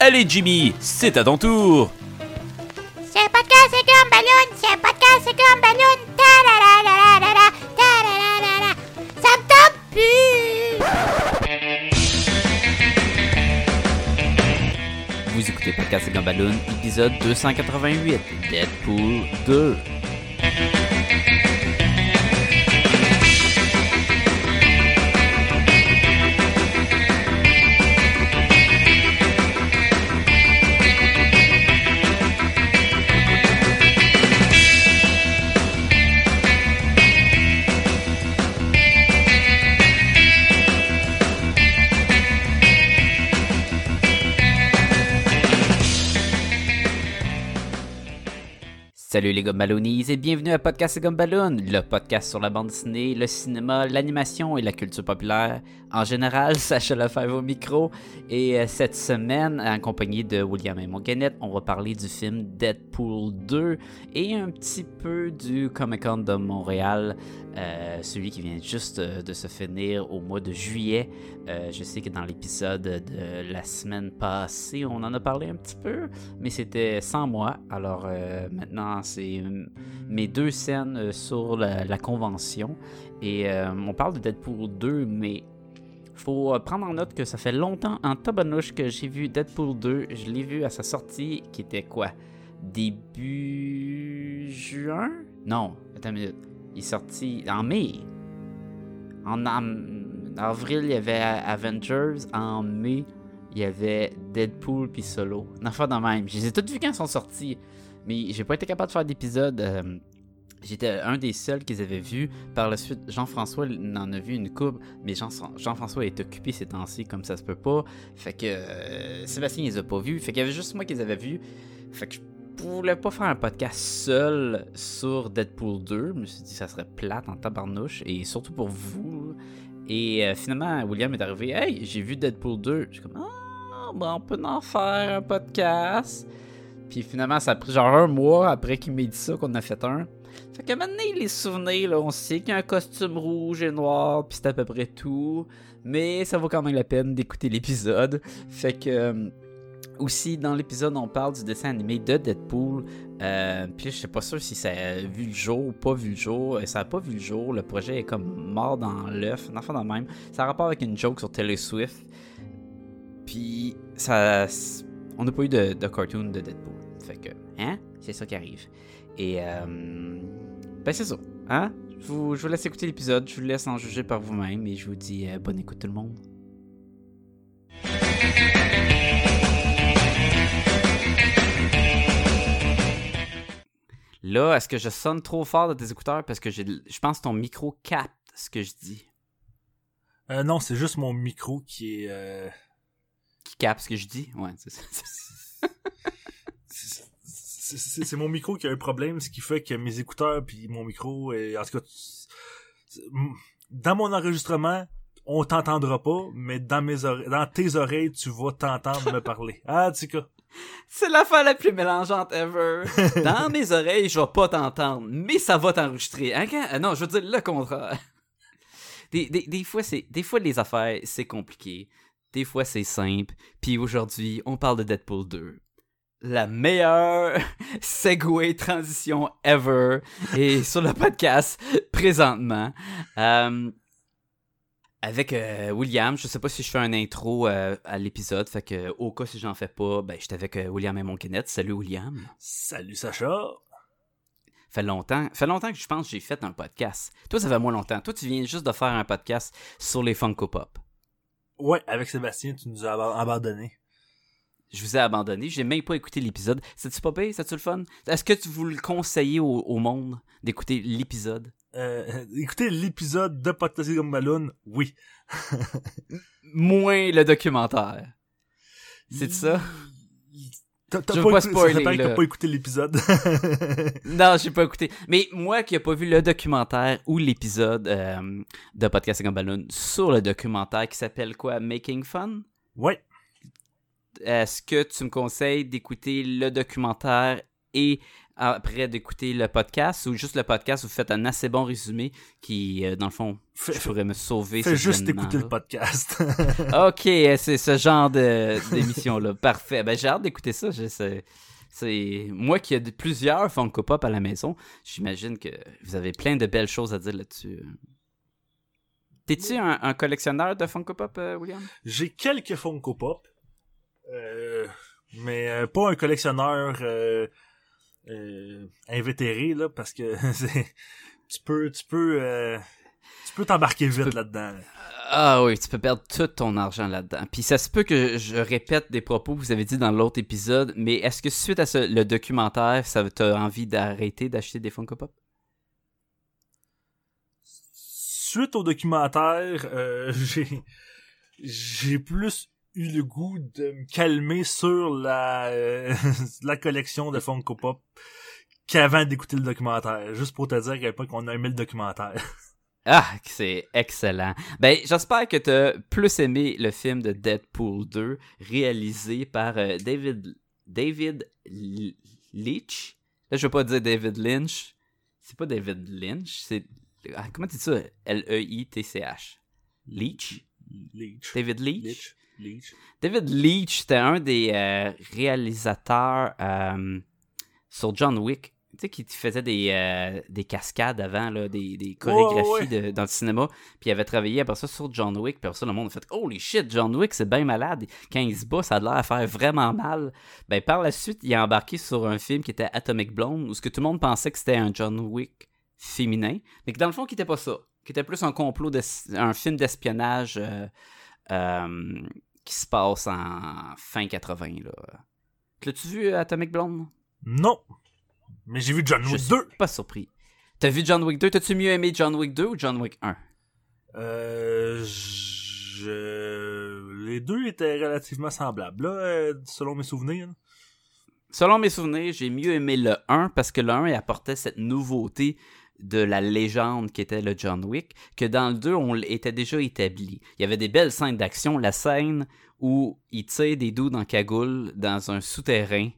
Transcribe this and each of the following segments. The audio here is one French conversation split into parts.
Allez Jimmy, c'est à ton tour. C'est podcast, c'est comme ballon. C'est podcast, c'est comme ballon. Ta la la la la la ta la la la la. Ça me tente plus. Vous écoutez Podcast Gumballoon, épisode 288, Deadpool 2. Salut les Gumballoonies et bienvenue à Podcast Gumballoon, le podcast sur la bande dessinée, le cinéma, l'animation et la culture populaire. En général, Sacha Lefebvre au micro et euh, cette semaine, en compagnie de William et Monguenette, on va parler du film Deadpool 2 et un petit peu du Comic Con de Montréal, euh, celui qui vient juste euh, de se finir au mois de juillet. Je sais que dans l'épisode de la semaine passée, on en a parlé un petit peu, mais c'était sans moi. Alors maintenant, c'est euh, mes deux scènes euh, sur la, convention. Et euh, on parle de Deadpool 2, mais faut prendre en note que ça fait longtemps en tabanouche que j'ai vu Deadpool 2. Je l'ai vu à sa sortie, qui était quoi? Début juin? Non, attends une minute. Il est sorti en mai. En, avril, il y avait Avengers. En mai, il y avait Deadpool puis Solo. Une affaire de même. Je les ai toutes vues quand ils sont sortis. Mais j'ai pas été capable de faire d'épisode. euh, J'étais un des seuls qu'ils avaient vu. Par la suite, Jean-François il en a vu une coupe, mais Jean- Jean-François est occupé ces temps-ci, comme ça se peut pas. Fait que euh, Sébastien les a pas vus. Fait qu'il y avait juste moi qui les avait vus. Fait que je voulais pas faire un podcast seul sur Deadpool 2. Je me suis dit ça serait plate en tabarnouche, et surtout pour vous. Et euh, finalement, William est arrivé. Hey, j'ai vu Deadpool 2. Je suis comme, ah, ben on peut en faire un podcast. Puis finalement, ça a pris genre un mois après qu'il m'ait dit ça qu'on a fait un. Fait que maintenant, les souvenirs, là, on sait qu'il y a un costume rouge et noir, puis c'est à peu près tout. Mais ça vaut quand même la peine d'écouter l'épisode. Fait que. euh, aussi, dans l'épisode, on parle du dessin animé de Deadpool. Euh, puis je sais pas sûr si ça a vu le jour ou pas vu le jour. Euh, Ça a pas vu le jour. Le projet est comme mort dans l'œuf. Un enfant dans le même. Ça a rapport avec une joke sur Taylor Swift. Puis ça. On n'a pas eu de, cartoon de Deadpool. Fait que, hein? C'est ça qui arrive. Et, euh, ben c'est ça. Hein? Je vous, laisse écouter l'épisode. Je vous laisse en juger par vous-même. Et je vous dis euh, bonne écoute tout le monde. Là, est-ce que je sonne trop fort dans tes écouteurs? Parce que je pense que ton micro capte ce que je dis? Euh, non, c'est juste mon micro qui est. Qui capte ce que je dis? Ouais, c'est ça. c'est- mon micro qui a un problème, ce qui fait que mes écouteurs puis mon micro, et, en tout cas, dans mon enregistrement, on t'entendra pas, mais dans mes oreilles, dans tes oreilles, tu vas t'entendre me parler. Ah, quoi. C'est l'affaire la plus mélangeante ever. Dans mes oreilles, je vais pas t'entendre, mais ça va t'enregistrer. Hein, quand- euh, Non, je veux dire le contraire. Des, des, des fois, c'est, des fois, les affaires, c'est compliqué. Des fois, c'est simple. Puis aujourd'hui, on parle de Deadpool 2. La meilleure segue transition ever. Et sur le podcast, présentement. Euh, avec euh, William, je sais pas si je fais un intro euh, à l'épisode, fait que au cas si j'en fais pas, ben j'étais avec euh, William et mon Kenneth. Salut William. Salut Sacha. Fait longtemps, fait longtemps que je pense que j'ai fait un podcast. Toi ça fait moins longtemps. Toi tu viens juste de faire un podcast sur les Funko Pop. Ouais, avec Sébastien, tu nous as aba- abandonnés. Je vous ai abandonné, j'ai même pas écouté l'épisode. C'est-tu pas pire? C'est-tu le fun? Est-ce que tu vous le conseillez au, au monde d'écouter l'épisode? Euh, écoutez l'épisode de Podcast comme Balloon, oui. Moins le documentaire. C'est ça? T'as pas, pas pas écouté l'épisode. Non, j'ai pas écouté. Mais moi qui n'ai pas vu le documentaire ou l'épisode euh, de Podcast et Ballon sur le documentaire qui s'appelle quoi? Making Fun? Ouais. Est-ce que tu me conseilles d'écouter le documentaire et après d'écouter le podcast ou juste le podcast, vous faites un assez bon résumé qui, euh, dans le fond, Fais- je pourrais me sauver. Fais juste écouter le podcast. Ok, c'est ce genre d'émission-là. Parfait. Ben, j'ai hâte d'écouter ça. C'est moi qui ai plusieurs Funko Pop à la maison. J'imagine que vous avez plein de belles choses à dire là-dessus. T'es-tu un, un collectionneur de Funko Pop, euh, William? J'ai quelques Funko Pop, euh, mais euh, pas un collectionneur euh, euh, invétéré là, parce que tu peux tu peux euh, tu peux t'embarquer vite peux- là-dedans. là. Ah oui, tu peux perdre tout ton argent là-dedans. Puis ça se peut que je répète des propos que vous avez dit dans l'autre épisode, mais est-ce que suite à ce- le documentaire, ça t'a envie d'arrêter d'acheter des Funko Pop? Suite au documentaire, euh, j'ai j'ai plus eu le goût de me calmer sur la euh, la collection de Funko Pop qu'avant d'écouter le documentaire. Juste pour te dire à quel point qu'on a aimé le documentaire. Ah, c'est excellent. Ben, j'espère que t'as plus aimé le film de Deadpool 2, réalisé par euh, David David L- Leitch? Là, je veux pas dire David Lynch. C'est pas David Lynch, c'est ah, comment tu dis ça? L E I T C H. Leitch? Leech. David. Leech. David Leitch, c'était un des euh, réalisateurs euh, sur John Wick. Tu sais, qui faisait des, euh, des cascades avant, là, des, des chorégraphies ouais. de- dans le cinéma. Puis il avait travaillé après ça sur John Wick. Puis après ça, le monde a fait Holy shit, John Wick, c'est bien malade. Quand il se bat, ça a l'air à faire vraiment mal. Ben, par la suite, il a embarqué sur un film qui était Atomic Blonde, où ce que tout le monde pensait que c'était un John Wick féminin. Mais que dans le fond, qui était pas ça. Qui était plus un complot, un film d'espionnage. euh, euh, qui se passe en fin 80. Là. L'as-tu vu Atomic Blonde? Non. Mais j'ai vu John Je Wick suis 2. pas surpris. T'as vu John Wick 2? T'as-tu mieux aimé John Wick 2 ou John Wick 1? Euh, je... Les deux étaient relativement semblables, là, euh, selon mes souvenirs. Selon mes souvenirs, j'ai mieux aimé le 1 parce que le 1 il apportait cette nouveauté de la légende qui était le John Wick, que dans le 2, on était déjà établi. Il y avait des belles scènes d'action. La scène où il tire des dos dans cagoule dans un souterrain,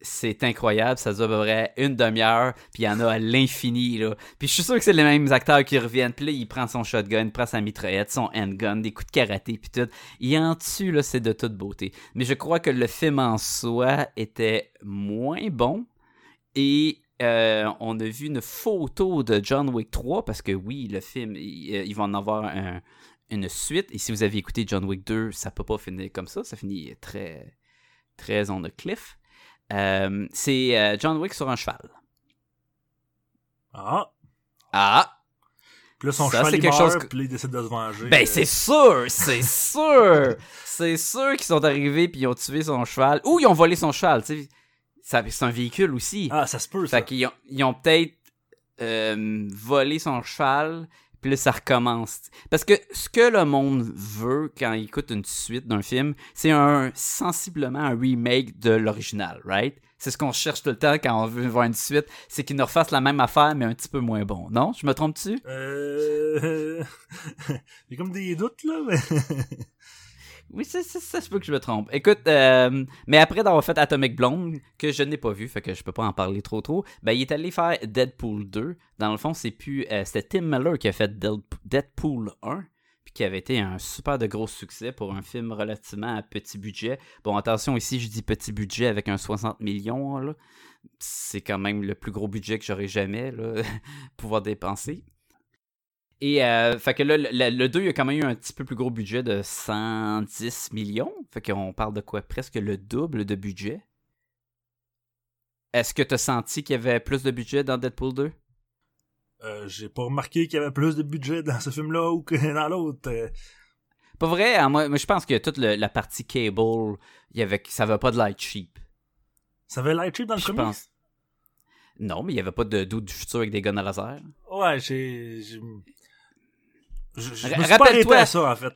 c'est incroyable. Ça dure à peu près une demi-heure, puis il y en a à l'infini. Puis je suis sûr que c'est les mêmes acteurs qui reviennent. Puis là, il prend son shotgun, il prend sa mitraillette, son handgun, des coups de karaté, puis tout. Il en tue, c'est de toute beauté. Mais je crois que le film en soi était moins bon. Et euh, on a vu une photo de John Wick 3 parce que oui, le film, il, euh, il va en avoir un- une suite. Et si vous avez écouté John Wick 2, ça peut pas finir comme ça. Ça finit très, très on a cliff. Euh, c'est John Wick sur un cheval. Ah. Ah! Puis là, son Ça, cheval, il quelque meurt, chose puis là, il décide de se venger. Ben, Euh, c'est sûr! C'est sûr! c'est sûr qu'ils sont arrivés puis ils ont tué son cheval. Ou ils ont volé son cheval, tu sais. C'est un véhicule aussi. Ah, ça se peut, ça. Fait qu'ils ont, ils ont peut-être euh, volé son cheval, puis là, ça recommence. Parce que ce que le monde veut quand il écoute une suite d'un film, c'est un sensiblement un remake de l'original, right? C'est ce qu'on cherche tout le temps quand on veut voir une suite, c'est qu'ils nous refassent la même affaire, mais un petit peu moins bon. Non? Je me trompe-tu? Euh... J'ai comme des doutes, là, mais... Oui, ça, ça, ça se peut que je me trompe. Écoute, euh, mais après d'avoir fait Atomic Blonde, que je n'ai pas vu, fait que je peux pas en parler trop trop, ben il est allé faire Deadpool 2. Dans le fond, c'est plus. euh, C'était Tim Miller qui a fait Deadpool 1, puis qui avait été un super de gros succès pour un film relativement à petit budget. Bon, attention, ici je dis petit budget avec un 60 millions, là. C'est quand même le plus gros budget que j'aurais jamais pouvoir dépenser. Et euh, fait que là, le, le 2, il a quand même eu un petit peu plus gros budget de 110 millions. Fait qu'on parle de quoi? Presque le double de budget. Est-ce que tu as senti qu'il y avait plus de budget dans Deadpool 2? Euh, j'ai pas remarqué qu'il y avait plus de budget dans ce film-là ou que dans l'autre. Pas vrai? hein, moi, je pense que toute le- la partie cable, il y avait, ça avait pas de light cheap. Ça avait l'air cheap dans le premier? pense. Non, mais il y avait pas de doute du futur avec des guns à laser. Ouais, j'ai... j'ai- Je, je Ra- me suis pas arrêté rappelle-toi- à ça, en fait.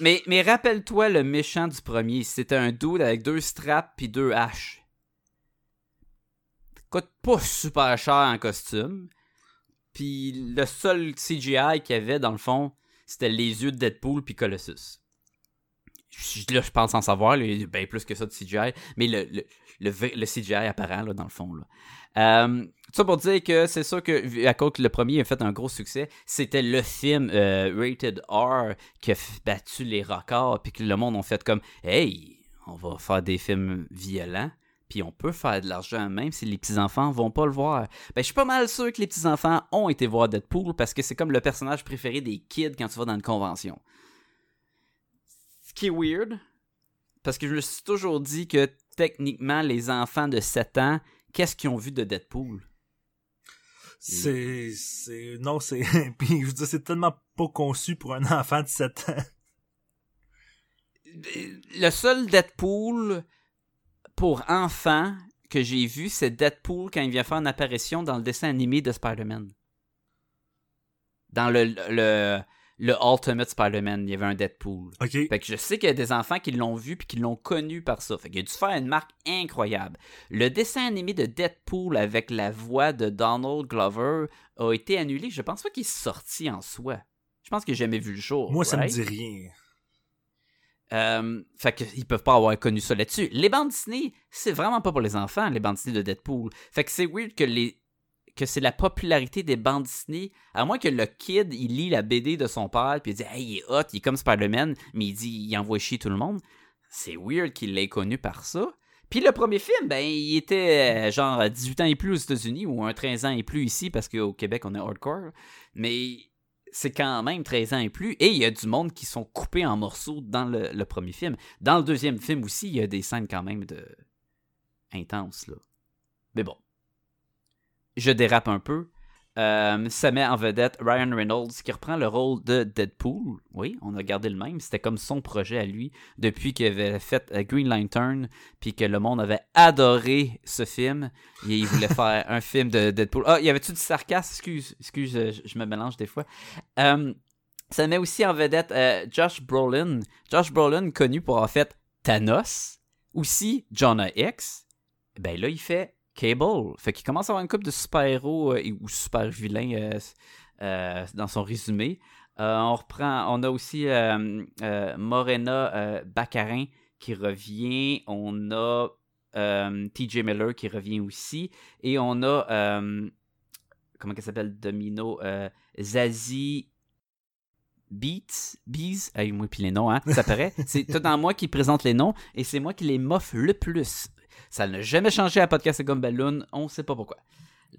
Mais, mais rappelle-toi le méchant du premier. C'était un dude avec deux straps puis deux haches. Coûte pas super cher en costume. Puis le seul CGI qu'il y avait, dans le fond, c'était les yeux de Deadpool puis Colossus. Là, je pense en savoir, bien plus que ça de CGI, mais le, le, le, CGI apparent, là, dans le fond. Là. Euh, tout ça pour dire que c'est sûr que, à cause que le premier a fait un gros succès, c'était le film euh, Rated R qui a battu les records, puis que le monde a fait comme Hey, on va faire des films violents. Puis on peut faire de l'argent même si les petits-enfants vont pas le voir. Ben, je suis pas mal sûr que les petits-enfants ont été voir Deadpool parce que c'est comme le personnage préféré des kids quand tu vas dans une convention. Qui est weird, parce que je me suis toujours dit que techniquement, les enfants de 7 ans, qu'est-ce qu'ils ont vu de Deadpool? C'est, c'est, non, c'est, puis je veux dire, c'est tellement pas conçu pour un enfant de 7 ans. Le seul Deadpool pour enfants que j'ai vu, c'est Deadpool quand il vient faire une apparition dans le dessin animé de Spider-Man. Dans le, le, le Ultimate Spider-Man, il y avait un Deadpool. OK. Fait que je sais qu'il y a des enfants qui l'ont vu puis qui l'ont connu par ça. Fait qu'il a dû faire une marque incroyable. Le dessin animé de Deadpool avec la voix de Donald Glover a été annulé. Je pense pas qu'il est sorti en soi. Je pense qu'il n'a jamais vu le jour. Moi, ça me dit rien. Euh, fait qu'ils peuvent pas avoir connu ça là-dessus. Les bandes Disney, c'est vraiment pas pour les enfants, les bandes Disney de Deadpool. Fait que c'est weird que les que c'est la popularité des bandes Disney, à moins que le kid, il lit la BD de son père, puis il dit « Hey, il est hot, il est comme Spider-Man », mais il dit « Il envoie chier tout le monde ». C'est weird qu'il l'ait connu par ça. Puis le premier film, ben, il était euh, genre 18 ans et plus aux États-Unis, ou un 13 ans et plus ici, parce qu'au Québec, on est hardcore. Mais c'est quand même 13 ans et plus. Et il y a du monde qui sont coupés en morceaux dans le, le premier film. Dans le deuxième film aussi, il y a des scènes quand même de intenses, là. Mais bon. Je dérape un peu. Euh, ça met en vedette Ryan Reynolds qui reprend le rôle de Deadpool. Oui, on a gardé le même. C'était comme son projet à lui depuis qu'il avait fait euh, Green Lantern, puis que le monde avait adoré ce film. Et il voulait faire un film de Deadpool. Ah, y avait-tu du sarcasme? Excuse, excuse, je, je me mélange des fois. Euh, ça met aussi en vedette euh, Josh Brolin. Josh Brolin, connu pour avoir fait Thanos, aussi Jonah X. Ben là, il fait Cable. Fait qu'il commence à avoir une couple de super-héros euh, ou super-vilains euh, euh, dans son résumé. On reprend, on a aussi Morena Baccarin qui revient. On a TJ Miller qui revient aussi. Et on a, comment elle s'appelle, Domino, Zazie Beats, Bees, hey, moi puis les noms, hein, ça paraît. C'est tout dans moi qui présente les noms et c'est moi qui les moffe le plus. Ça n'a jamais changé à Podcast et Gomme Balloon, on sait pas pourquoi.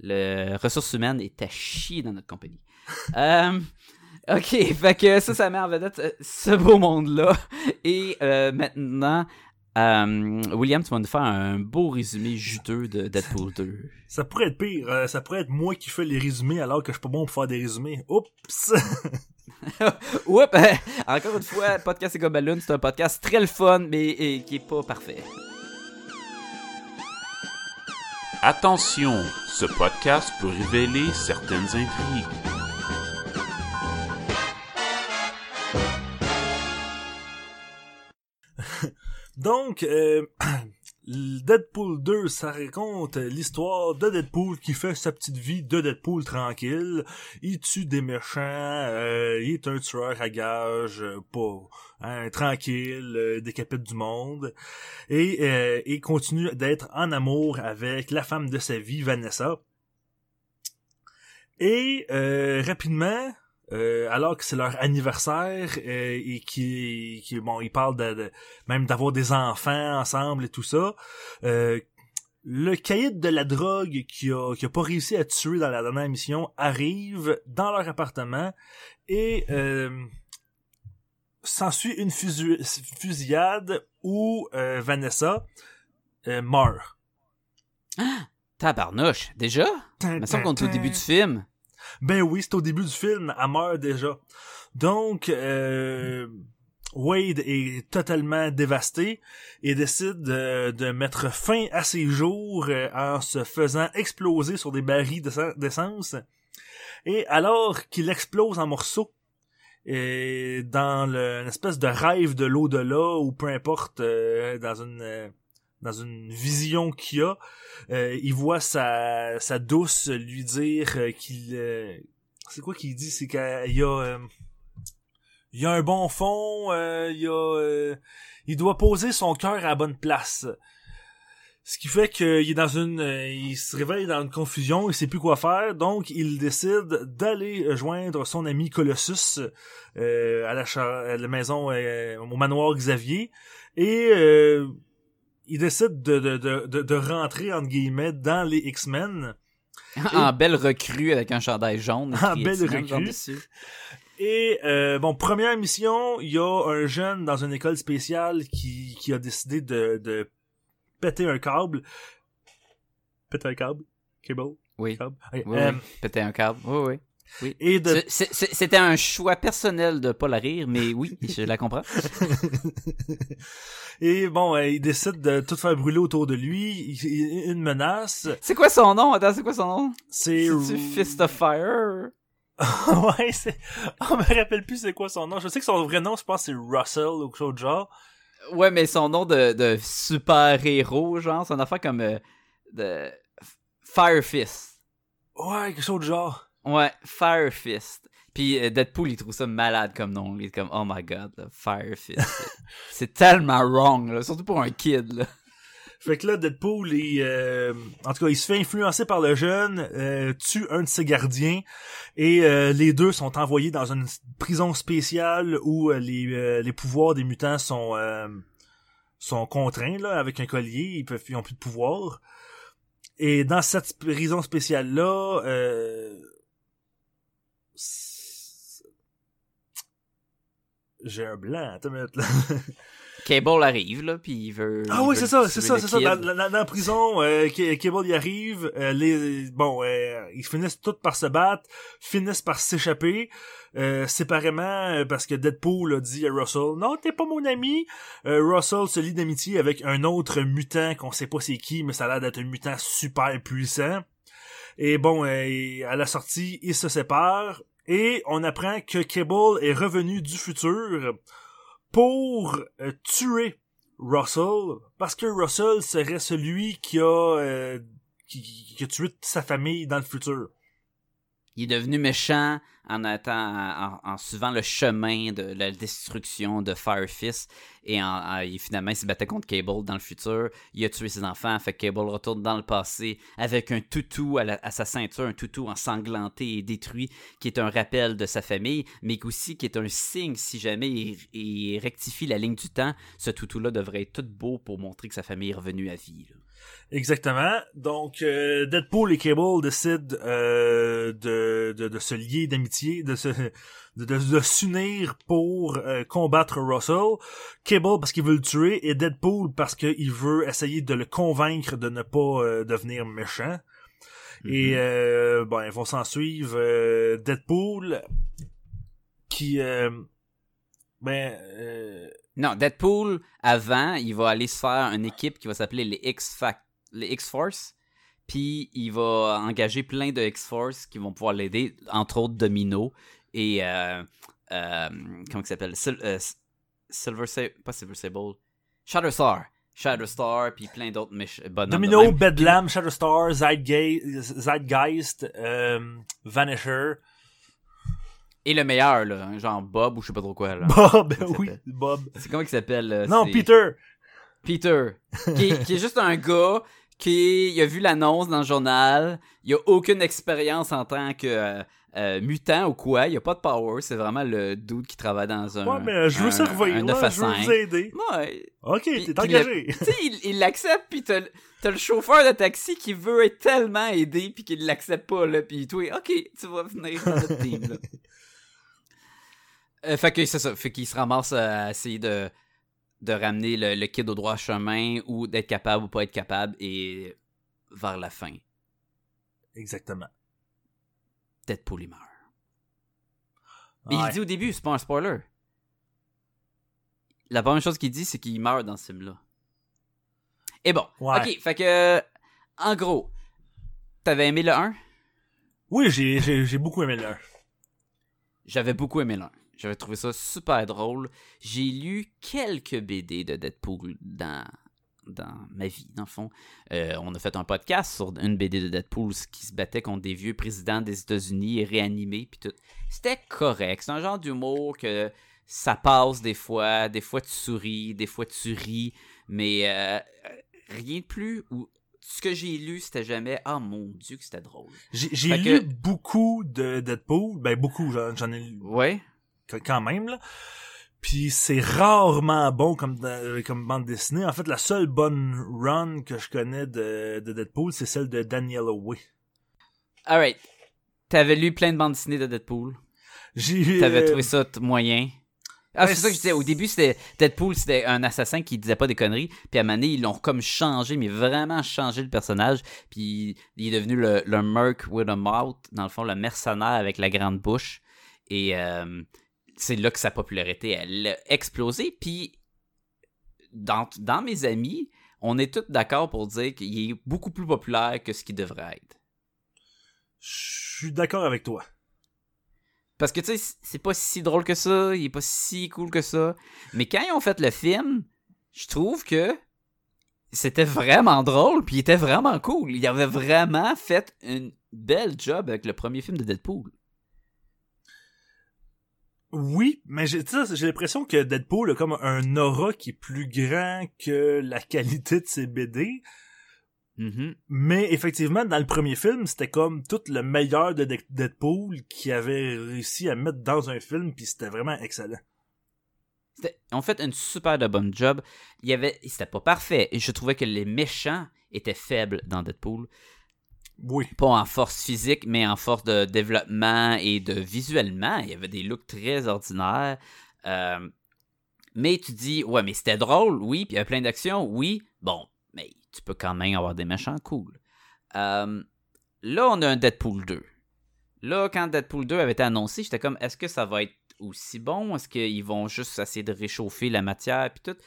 Le ressources humaines est à chier dans notre compagnie. Euh, ok, fait que ça, ça met en vedette euh, ce beau monde-là. Et euh, maintenant, euh, William, tu vas nous faire un beau résumé juteux de Deadpool 2. Ça pourrait être pire. euh, ça pourrait être moi qui fais les résumés alors que je suis pas bon pour faire des résumés. Oups! Oups! Encore une fois, Podcast et Balloon, c'est un podcast très le fun, mais et qui est pas parfait. Attention, ce podcast peut révéler certaines intrigues. Donc, euh, Deadpool 2, ça raconte l'histoire de Deadpool qui fait sa petite vie de Deadpool tranquille. Il tue des méchants, euh, il est un tueur à gages, euh, pas hein, tranquille, euh, décapite du monde. Et euh, continue d'être en amour avec la femme de sa vie, Vanessa. Et euh, rapidement, euh, alors que c'est leur anniversaire euh, et qui, qui bon, ils parlent de, de- même d'avoir des enfants ensemble et tout ça. Euh, le caïd de la drogue qui a, qui a pas réussi à tuer dans la dernière mission arrive dans leur appartement et s'ensuit une fusillade où euh, Vanessa euh, meurt. Tabarnouche, déjà? Qu'on est au début du film. Ben oui, c'est au début du film, elle meurt déjà. Donc, euh, Wade est totalement dévasté et décide de, de mettre fin à ses jours euh, en se faisant exploser sur des barils d'essen- d'essence. Et alors qu'il explose en morceaux, et dans le, une espèce de rêve de l'au-delà ou peu importe, euh, dans une euh, dans une vision qu'il a, euh, il voit sa, sa douce lui dire euh, qu'il... euh, c'est quoi qu'il dit? C'est qu'il y a... euh, il a un bon fond, il a, euh, il doit poser son cœur à la bonne place. Ce qui fait qu'il est dans une, euh, il se réveille dans une confusion, il sait plus quoi faire, donc il décide d'aller joindre son ami Colossus euh, à, la à la maison, euh, au manoir Xavier, et euh, il décide de, de, de, de, rentrer entre guillemets dans les X-Men. en belle recrue avec un chandail jaune. En belle recrue. Et euh, bon, première mission, il y a un jeune dans une école spéciale qui, qui a décidé de, de péter un câble. Péter un câble? Cable? Oui. Câble? Oui, euh, oui. Péter un câble. Oui, oui. Et de... C'était un choix personnel de pas la rire, mais oui, je la comprends. Et bon, euh, il décide de tout faire brûler autour de lui. Une menace. C'est quoi son nom? Attends, c'est quoi son nom? C'est... Fist of Fire? ouais, c'est... On me rappelle plus c'est quoi son nom. Je sais que son vrai nom, je pense, c'est Russell ou quelque chose de genre. Ouais, mais son nom de, de super-héros, genre, c'est une affaire comme euh, de Fire Fist. Ouais, quelque chose de genre. Ouais, Fire Fist. Puis euh, Deadpool, il trouve ça malade comme nom. Il est comme, oh my god, là, Fire Fist. c'est tellement wrong, là, surtout pour un kid. Là. Fait que là, Deadpool, il, euh, en tout cas, il se fait influencer par le jeune, euh, tue un de ses gardiens, et euh, les deux sont envoyés dans une prison spéciale où euh, les, euh, les pouvoirs des mutants sont euh, sont contraints là avec un collier, ils peuvent ils plus de pouvoir. Et dans cette prison spéciale là, j'ai un blanc, attends une minute, là. Cable arrive, là, puis il veut. Ah il oui, c'est ça, c'est ça, c'est ça. Dans, dans- dans la prison, euh, Cable y arrive, euh, les, bon, euh, ils finissent tous par se battre, finissent par s'échapper, euh, séparément, euh, parce que Deadpool a dit à Russell, non, t'es pas mon ami. Euh, Russell se lie d'amitié avec un autre mutant qu'on sait pas c'est qui, mais ça a l'air d'être un mutant super puissant. Et bon, euh, à la sortie, ils se séparent, et on apprend que Cable est revenu du futur pour euh, tuer Russell parce que Russell serait celui qui a euh, qui, qui- a tué sa famille dans le futur. Il est devenu méchant en, suivant le chemin de la destruction de Fire Fist et finalement il se battait contre Cable dans le futur. Il a tué ses enfants, fait que Cable retourne dans le passé avec un toutou à, sa ceinture, un toutou ensanglanté et détruit qui est un rappel de sa famille, mais aussi qui est un signe si jamais il, rectifie la ligne du temps. Ce toutou-là devrait être tout beau pour montrer que sa famille est revenue à vie. Exactement. Donc euh, Deadpool et Cable décident euh, de, de, de se lier d'amitié, de se de, de, de s'unir pour euh, combattre Russell. Cable parce qu'il veut le tuer et Deadpool parce qu'il veut essayer de le convaincre de ne pas euh, devenir méchant. Et Mhm. euh, bon, ils vont s'en suivre euh, Deadpool qui euh, ben euh, Non, Deadpool, avant, il va aller se faire une équipe qui va s'appeler les X-Fac- les X-Force. Puis il va engager plein de X-Force qui vont pouvoir l'aider, entre autres Domino et. euh, euh, comment il s'appelle? Sil- euh, Silver Sable. Pas Silver Sable. Shatterstar. Shatterstar, puis plein d'autres bonhommes. Domino. Bedlam, Shatterstar, Zeitgeist, Zeitgeist Vanisher, Et le meilleur, là, genre Bob ou je sais pas trop quoi. Là. Bob, oui? Bob. C'est comment il s'appelle là? Non, Peter. Peter, qui est, qui est juste un gars qui il a vu l'annonce dans le journal, il a aucune expérience en tant que euh, euh, mutant ou quoi, il a pas de power, c'est vraiment le dude qui travaille dans un Ouais, mais euh, je veux un- servir, un ouais, 9 à je veux 5. vous aider. Ouais. Ok, t'es engagé. Tu sais, il l'accepte, puis t'as le- t'as le chauffeur de taxi qui veut être tellement aidé, puis qu'il l'accepte pas, là, puis toi, ok, tu vas venir dans notre team, là. Euh, fait que c'est ça, fait qu'il se ramasse à essayer de, de ramener le, le kid au droit chemin, ou d'être capable ou pas être capable, et vers la fin, Exactement. Deadpool il meurt. Mais Ouais. il dit au début, c'est pas un spoiler. La première chose qu'il dit, c'est qu'il meurt dans ce film-là. Et bon, Ouais. ok, fait que, en gros, t'avais aimé le 1? Oui, j'ai beaucoup aimé le 1. J'avais beaucoup aimé le 1. J'avais trouvé ça super drôle. J'ai lu quelques BD de Deadpool dans, dans ma vie, dans le fond. Euh, on a fait un podcast sur une BD de Deadpool qui se battait contre des vieux présidents des États-Unis réanimés, puis tout. C'était correct. C'est un genre d'humour que ça passe des fois, des fois tu souris, des fois tu ris, mais euh, rien de plus. Ou ce que j'ai lu, c'était jamais ah mon dieu que c'était drôle. J'ai lu que- beaucoup de Deadpool. Ben, beaucoup, j'en j'en ai lu Ouais. Qu- quand même, là. Puis c'est rarement bon comme, da- comme bande dessinée. En fait, la seule bonne run que je connais de, de Deadpool, c'est celle de Daniel Way. Alright. T'avais lu plein de bandes dessinées de Deadpool. J'ai T'avais euh, trouvé ça moyen. Ah, ben, c'est ça que je disais. Au début, c'était Deadpool, c'était un assassin qui disait pas des conneries. Puis à un moment donné, ils l'ont comme changé, mais vraiment changé le personnage. Puis il est devenu le, le Merc with a Mouth, dans le fond, le mercenaire avec la grande bouche. Et euh, c'est là que sa popularité, elle a explosé. Puis dans, dans mes amis, on est tous d'accord pour dire qu'il est beaucoup plus populaire que ce qu'il devrait être. Je suis d'accord avec toi. Parce que tu sais, c'est pas si drôle que ça, il est pas si cool que ça. Mais quand ils ont fait le film, je trouve que c'était vraiment drôle, puis il était vraiment cool. Il avait vraiment fait une belle job avec le premier film de Deadpool. Oui, mais j'ai l'impression que Deadpool a comme un aura qui est plus grand que la qualité de ses BD. Mhm. Mais effectivement, dans le premier film, c'était comme tout le meilleur de De- Deadpool qui avait réussi à mettre dans un film, puis c'était vraiment excellent. C'était- ont fait une super de bonne job. Il y avait, c'était pas parfait. Et je trouvais que les méchants étaient faibles dans Deadpool. Oui. pas en force physique, mais en force de développement et de visuellement. Il y avait des looks très ordinaires. Euh, mais tu dis, ouais, mais c'était drôle, oui, puis il y a plein d'actions, oui. Bon, mais tu peux quand même avoir des méchants cool. Euh, là, on a un Deadpool 2. Là, quand Deadpool 2 avait été annoncé, j'étais comme, est-ce que ça va être aussi bon? Est-ce qu'ils vont juste essayer de réchauffer la matière, puis tout?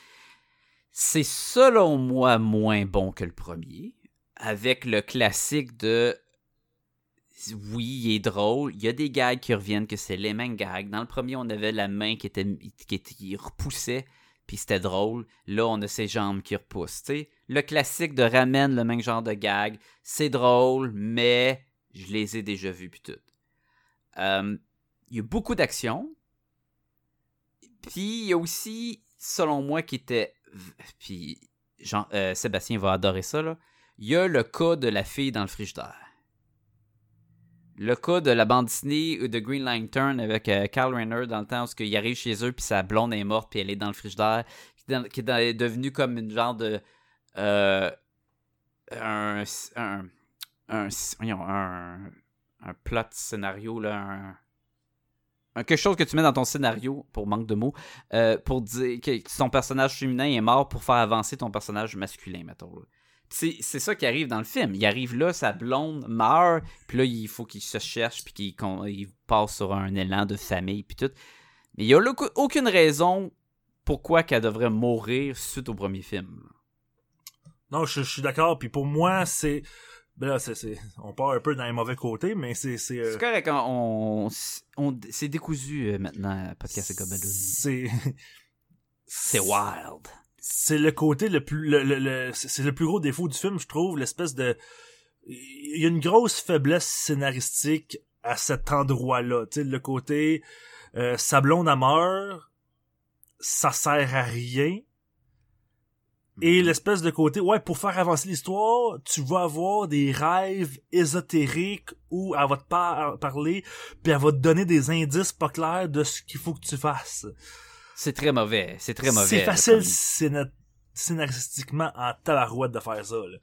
C'est selon moi moins bon que le premier avec le classique de oui, il est drôle, il y a des gags qui reviennent que c'est les mêmes gags. Dans le premier, on avait la main qui était qui, était- repoussait puis c'était drôle. Là, on a ses jambes qui repoussent. Le classique de ramène le même genre de gag, c'est drôle, mais je les ai déjà vus puis tout. Euh, il y a beaucoup d'action. Puis il y a aussi selon moi qui était puis Jean, euh, Sébastien va adorer ça là il y a le cas de la fille dans le frigidaire. Le cas de la bande Disney de Green Lantern avec euh, Rayner dans le temps où il arrive chez eux puis sa blonde est morte puis elle est dans le frigidaire qui, est dans- est devenue comme une genre de euh, un, un, un, un, plot scénario là quelque chose que tu mets dans ton scénario pour manque de mots euh, pour dire que ton personnage féminin est mort pour faire avancer ton personnage masculin mettons. C'est c'est ça qui arrive dans le film. Il arrive là, sa blonde meurt, puis là, il faut qu'il se cherche, puis qu'il passe sur un élan de famille, puis tout. Mais il n'y a aucun- aucune raison pourquoi qu'elle devrait mourir suite au premier film. Non, je, je suis d'accord. Puis pour moi, c'est... Ben là, on part un peu dans les mauvais côtés, mais c'est... C'est, euh, C'est correct, on, on, on- c'est décousu euh, maintenant, podcast et c'est... C'est wild. C'est le côté le plus le, le- le- c'est le plus gros défaut du film je trouve l'espèce de il y a une grosse faiblesse scénaristique à cet endroit là tu sais le côté euh, sa blonde a meurt ça sert à rien. Et l'espèce de côté ouais pour faire avancer l'histoire tu vas avoir des rêves ésotériques où elle va te par- parler puis elle va te donner des indices pas clairs de ce qu'il faut que tu fasses C'est très mauvais. C'est très mauvais. c'est le facile scénaristiquement en tabarouette de faire ça. Là.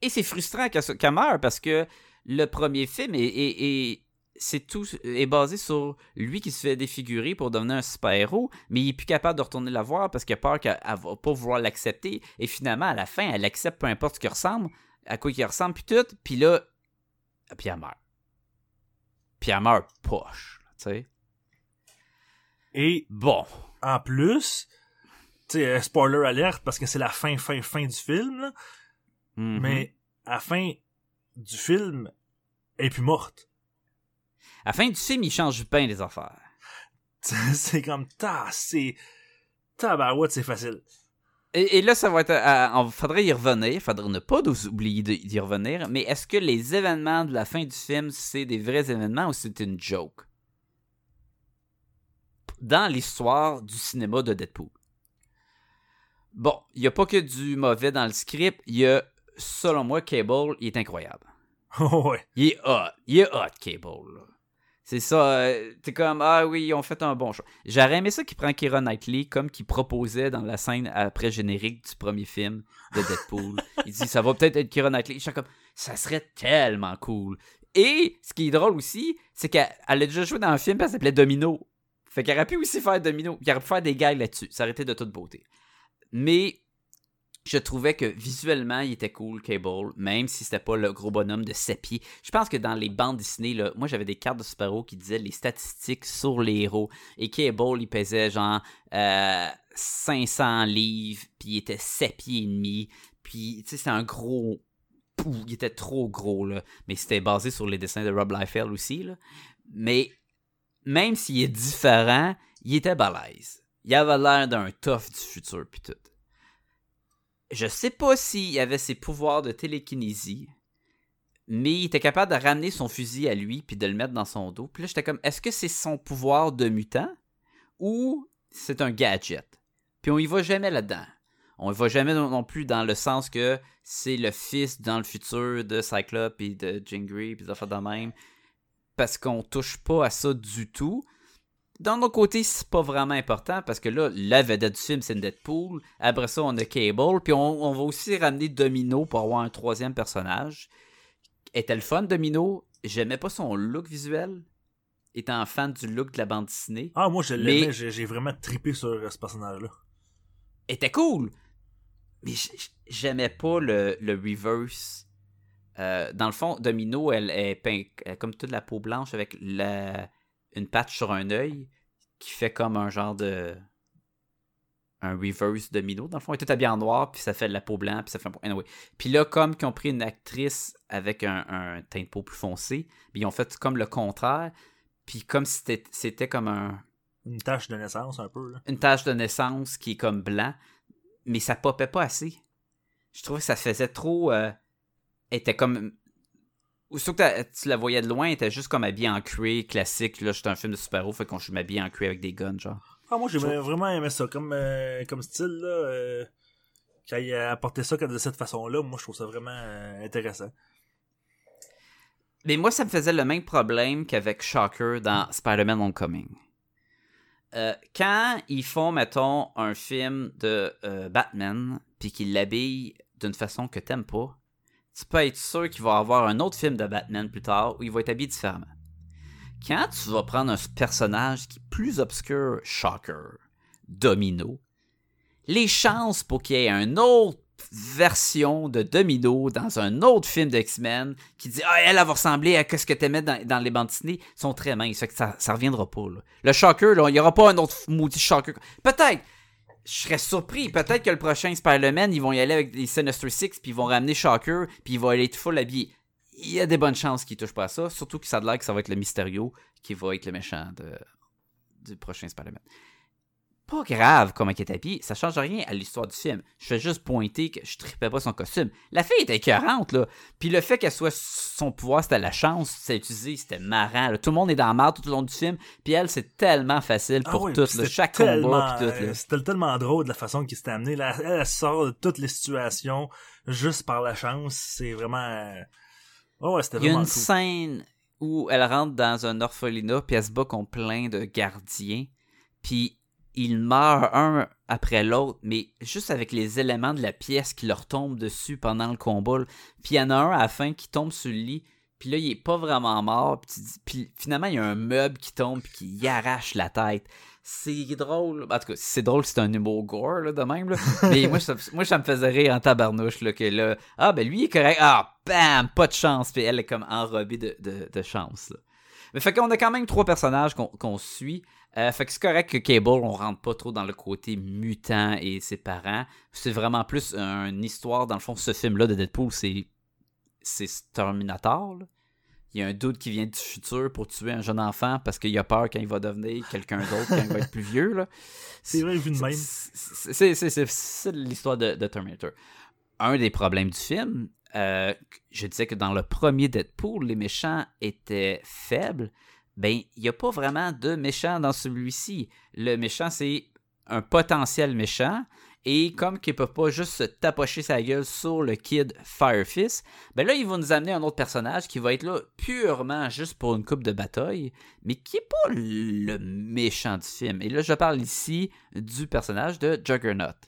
Et c'est frustrant qu'elle qu'elle meure parce que le premier film est, est- est- c'est tout est basé sur lui qui se fait défigurer pour devenir un super-héros, mais il est plus capable de retourner la voir parce qu'il a peur qu'elle elle va pas vouloir l'accepter. Et finalement, à la fin, elle accepte peu importe ce qu'il ressemble, à quoi il ressemble, puis tout. Puis là, puis elle meurt. Puis elle meurt poche, tu sais. Et Bon. en plus, tu sais, euh, spoiler alerte parce que c'est la fin, fin, fin du film, là, Mhm. mais à la fin du film, elle est plus morte. À la fin du film, il change bien les affaires. c'est comme, ta, c'est... Tabarouette, c'est facile. Et, et là, ça va être. Il faudrait y revenir. faudrait ne pas nous oublier d'y revenir. Mais est-ce que les événements de la fin du film, c'est des vrais événements ou c'est une joke? Dans l'histoire du cinéma de Deadpool. Bon, il n'y a pas que du mauvais dans le script, il y a, selon moi, Cable, il est incroyable. ouais. Il est hot, il est hot, Cable. C'est ça, euh, t'es comme, ah oui, ils ont fait un bon choix. J'aurais aimé ça qu'il prend Keira Knightley comme qu'il proposait dans la scène après générique du premier film de Deadpool. il dit, ça va peut-être être Keira Knightley. Je suis comme, ça serait tellement cool. Et ce qui est drôle aussi, c'est qu'elle elle a déjà joué dans un film, elle s'appelait Domino. Fait qu'elle aurait pu aussi faire Domino. Il aurait pu faire des gags là-dessus. Ça aurait été de toute beauté. Mais je trouvais que visuellement, il était cool, Cable, même si c'était pas le gros bonhomme de 7 pieds. Je pense que dans les bandes là, moi j'avais des cartes de super-héros qui disaient les statistiques sur les héros. Et Cable, il pesait genre euh, 500 livres, puis il était 7 pieds et demi. Puis, tu sais, c'est un gros. Pouh, il était trop gros, là. Mais c'était basé sur les dessins de Rob Liefeld aussi, là. Mais même s'il est différent, il était balèze. Il avait l'air d'un tough du futur, puis tout. Je sais pas s'il avait ses pouvoirs de télékinésie, mais il était capable de ramener son fusil à lui puis de le mettre dans son dos. Puis là, j'étais comme, est-ce que c'est son pouvoir de mutant ou c'est un gadget? Puis on y va jamais là-dedans. On y va jamais non plus dans le sens que c'est le fils dans le futur de Cyclope et de Jean Grey puis des affaires de même. Parce qu'on touche pas à ça du tout. D'un autre côté, c'est pas vraiment important parce que là, la vedette du film, c'est Deadpool. Après ça, on a Cable. Puis on, on va aussi ramener Domino pour avoir un troisième personnage. Était le fun, Domino? J'aimais pas son look visuel. Étant fan du look de la bande dessinée. Ah, moi, je l'aimais, Mais- j'ai vraiment trippé sur euh, ce personnage-là. était cool. Mais j'aimais pas le, le reverse. Euh, dans le fond, Domino, elle est peint- comme toute la peau blanche avec la, une patch sur un œil qui fait comme un genre de. Un reverse Domino. Dans le fond, elle est toute habillée en noir, puis ça fait de la peau blanche, puis ça fait un. Anyway. Puis là, comme qu'ils ont pris une actrice avec un, un teint de peau plus foncé, ils ont fait comme le contraire, puis comme si c'était c'était comme un, Une tâche de naissance, un peu, là. une tache de naissance qui est comme blanc, mais ça popait pas assez. Je trouvais que ça faisait trop. euh, était comme. Surtout que tu la voyais de loin, elle était juste comme habillée en cuir classique. Là, j'étais un film de super-héros, fait qu'on je m'habillais en cuir avec des guns, genre. Ah, moi, j'ai vraiment aimé ça. Comme, euh, comme style, là. euh, quand il a apporté ça de cette façon-là, moi, je trouve ça vraiment euh, intéressant. Mais moi, ça me faisait le même problème qu'avec Shocker dans Spider-Man Homecoming. Euh, quand ils font, mettons, un film de euh, Batman, puis qu'ils l'habillent d'une façon que t'aimes pas, tu peux être sûr qu'il va avoir un autre film de Batman plus tard où il va être habillé différemment. Quand tu vas prendre un personnage qui est plus obscur, Shocker, Domino, les chances pour qu'il y ait une autre version de Domino dans un autre film d'X-Men qui dit Ah, elle, va ressembler à ce que t'aimais dans, dans les bandes dessinées sont très minces. Ça, ça reviendra pas. Là. Le Shocker, il y aura pas un autre maudit Shocker. Peut-être. Je serais surpris. Peut-être que le prochain Spider-Man, ils vont y aller avec les Sinister Six, puis ils vont ramener Shocker, puis il va aller tout full habillé. Il y a des bonnes chances qu'ils touchent pas à ça. Surtout que ça a l'air que ça va être le Mysterio qui va être le méchant du prochain Spider-Man. Pas grave comment il est habillé, ça change rien à l'histoire du film. Je fais juste pointer que je tripais pas son costume. La fille était écœurante, là. Puis le fait qu'elle soit son pouvoir, c'était la chance, c'était utilisé, c'était marrant. là. Tout le monde est dans la marde tout au long du film. Puis elle, c'est tellement facile Ah pour tout, c'était chaque tellement, combat, puis tout. euh. C'était tellement drôle de la façon qu'il s'était amené. Là, elle, elle sort de toutes les situations juste par la chance. C'est vraiment. Oh ouais, c'était Il y a vraiment une cool. scène où elle rentre dans un orphelinat, puis elle se bat contre plein de gardiens. Puis ils meurent un après l'autre, mais juste avec les éléments de la pièce qui leur tombent dessus pendant le combat. Puis il y en a un à la fin qui tombe sur le lit, puis là, il est pas vraiment mort. Puis, finalement, il y a un meuble qui tombe, puis qui y arrache la tête. C'est drôle. En tout cas, c'est drôle, c'est un humour gore, là, de même. Là. Mais moi ça, moi, ça me faisait rire en tabarnouche, là, que là, ah, ben lui, il est correct. Ah, bam, pas de chance. Puis elle est comme enrobée de, de, de chance, là. Mais fait qu'on a quand même trois personnages qu'on qu'on suit. Euh, fait que c'est correct que Cable, on rentre pas trop dans le côté mutant et ses parents. C'est vraiment plus une histoire, dans le fond, ce film-là de Deadpool, c'est c'est Terminator. là. Il y a un doute qui vient du futur pour tuer un jeune enfant parce qu'il a peur quand il va devenir quelqu'un d'autre, quand il va être plus vieux. là. C'est vrai, vu de même. C'est c'est- l'histoire de, de Terminator. Un des problèmes du film, euh, je disais que dans le premier Deadpool, les méchants étaient faibles. Ben, il n'y a pas vraiment de méchant dans celui-ci. Le méchant, c'est un potentiel méchant. Et comme qu'il peut pas juste se tapocher sa gueule sur le kid Firefist, ben là, il va nous amener un autre personnage qui va être là purement juste pour une coupe de bataille, mais qui est pas le méchant du film. Et là, je parle ici du personnage de Juggernaut.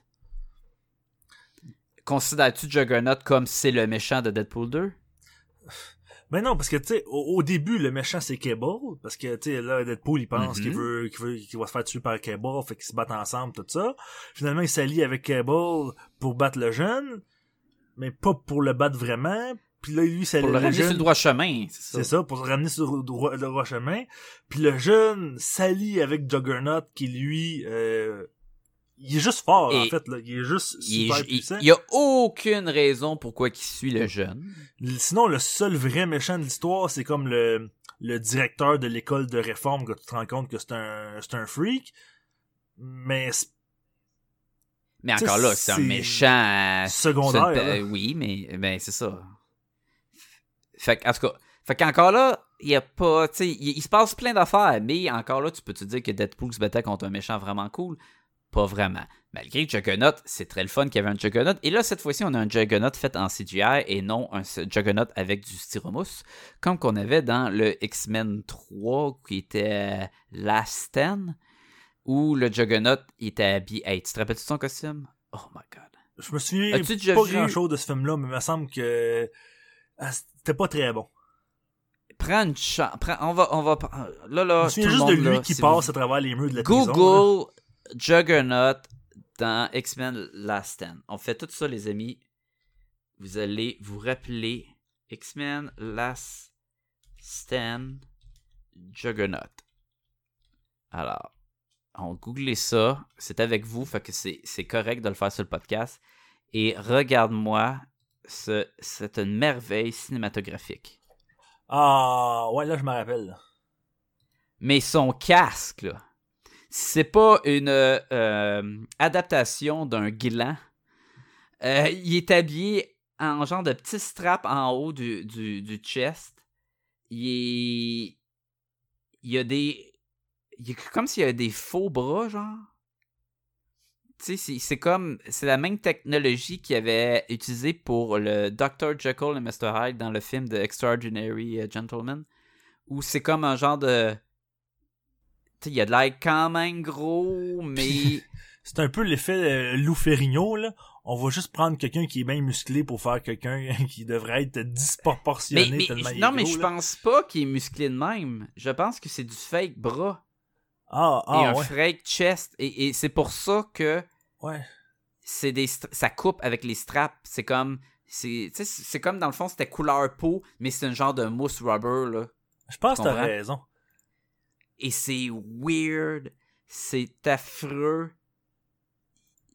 Considères-tu Juggernaut comme c'est le méchant de Deadpool 2? Ben non, parce que, tu sais, au, au début, le méchant, c'est Cable, parce que, tu sais, là, Deadpool, il pense Mhm. qu'il veut, qu'il veut, qu'il va se faire tuer par Cable, fait qu'ils se battent ensemble, tout ça. Finalement, il s'allie avec Cable pour battre le jeune, mais pas pour le battre vraiment. Puis là, lui, c'est Pour le le ramener sur le droit chemin, c'est C'est ça. ça, pour se ramener sur le droit, le droit chemin. Puis le jeune s'allie avec Juggernaut, qui lui, euh, il est juste fort, en fait, là. Il est juste Il super est- il puissant. il y a aucune raison pourquoi il suit le jeune. Sinon, le seul vrai méchant de l'histoire, c'est comme le, le directeur de l'école de réforme que tu te rends compte que c'est un, c'est un freak. Mais Mais encore là, c'est un méchant. secondaire. oui, mais ben, c'est ça. Fait en tout cas, fait qu'encore là, il y a pas, tu sais, il, il se passe plein d'affaires, mais encore là, tu peux te dire que Deadpool se battait contre un méchant vraiment cool? Pas vraiment. Malgré que Juggernaut, c'est très le fun qu'il y avait un Juggernaut. Et là, cette fois-ci, on a un Juggernaut fait en CGI et non un Juggernaut avec du styromousse, comme qu'on avait dans le X-Men 3, qui était Last Stand, où le Juggernaut était habillé. Hey, tu te rappelles de son costume? Oh my god. Je me souviens pas vu- grand chose de ce film-là, mais il me semble que ah, c'était pas très bon. Prends une chance. On va, on va. Là, là. je me souviens le juste de monde, lui là, qui passe vous- à travers les murs de la prison. Juggernaut dans X-Men Last Stand. On fait tout ça, les amis. Vous allez vous rappeler X-Men Last Stand Juggernaut. Alors, on googlez ça. C'est avec vous, fait que c'est c'est correct de le faire sur le podcast. Et regarde-moi, ce- c'est une merveille cinématographique. Ah, ouais, là, je me rappelle. Mais son casque, là, c'est pas une euh, adaptation d'un gland, euh, il est habillé en genre de petit strap en haut du, du, chest. Il y a des. Il est comme s'il y avait des faux bras, genre. Tu sais, c'est- c'est comme. C'est la même technologie qu'il avait utilisée pour le Dr. Jekyll et Mr. Hyde dans le film de Extraordinary euh, Gentleman. Où c'est comme un genre de. Il a de l'air quand même gros, mais. C'est un peu l'effet euh, Lou Ferrigno, là. On va juste prendre quelqu'un qui est bien musclé pour faire quelqu'un qui devrait être disproportionné mais- tellement il est non, mais je là. pense pas qu'il est musclé de même. Je pense que c'est du fake bras Ah, et ah, un ouais. fake chest. Et, et c'est pour ça que Ouais. c'est des ça coupe avec les straps. C'est comme. C'est c'est comme dans le fond, c'était couleur peau, mais c'est un genre de mousse rubber, là. Je pense que t'as raison. Et c'est weird. C'est affreux.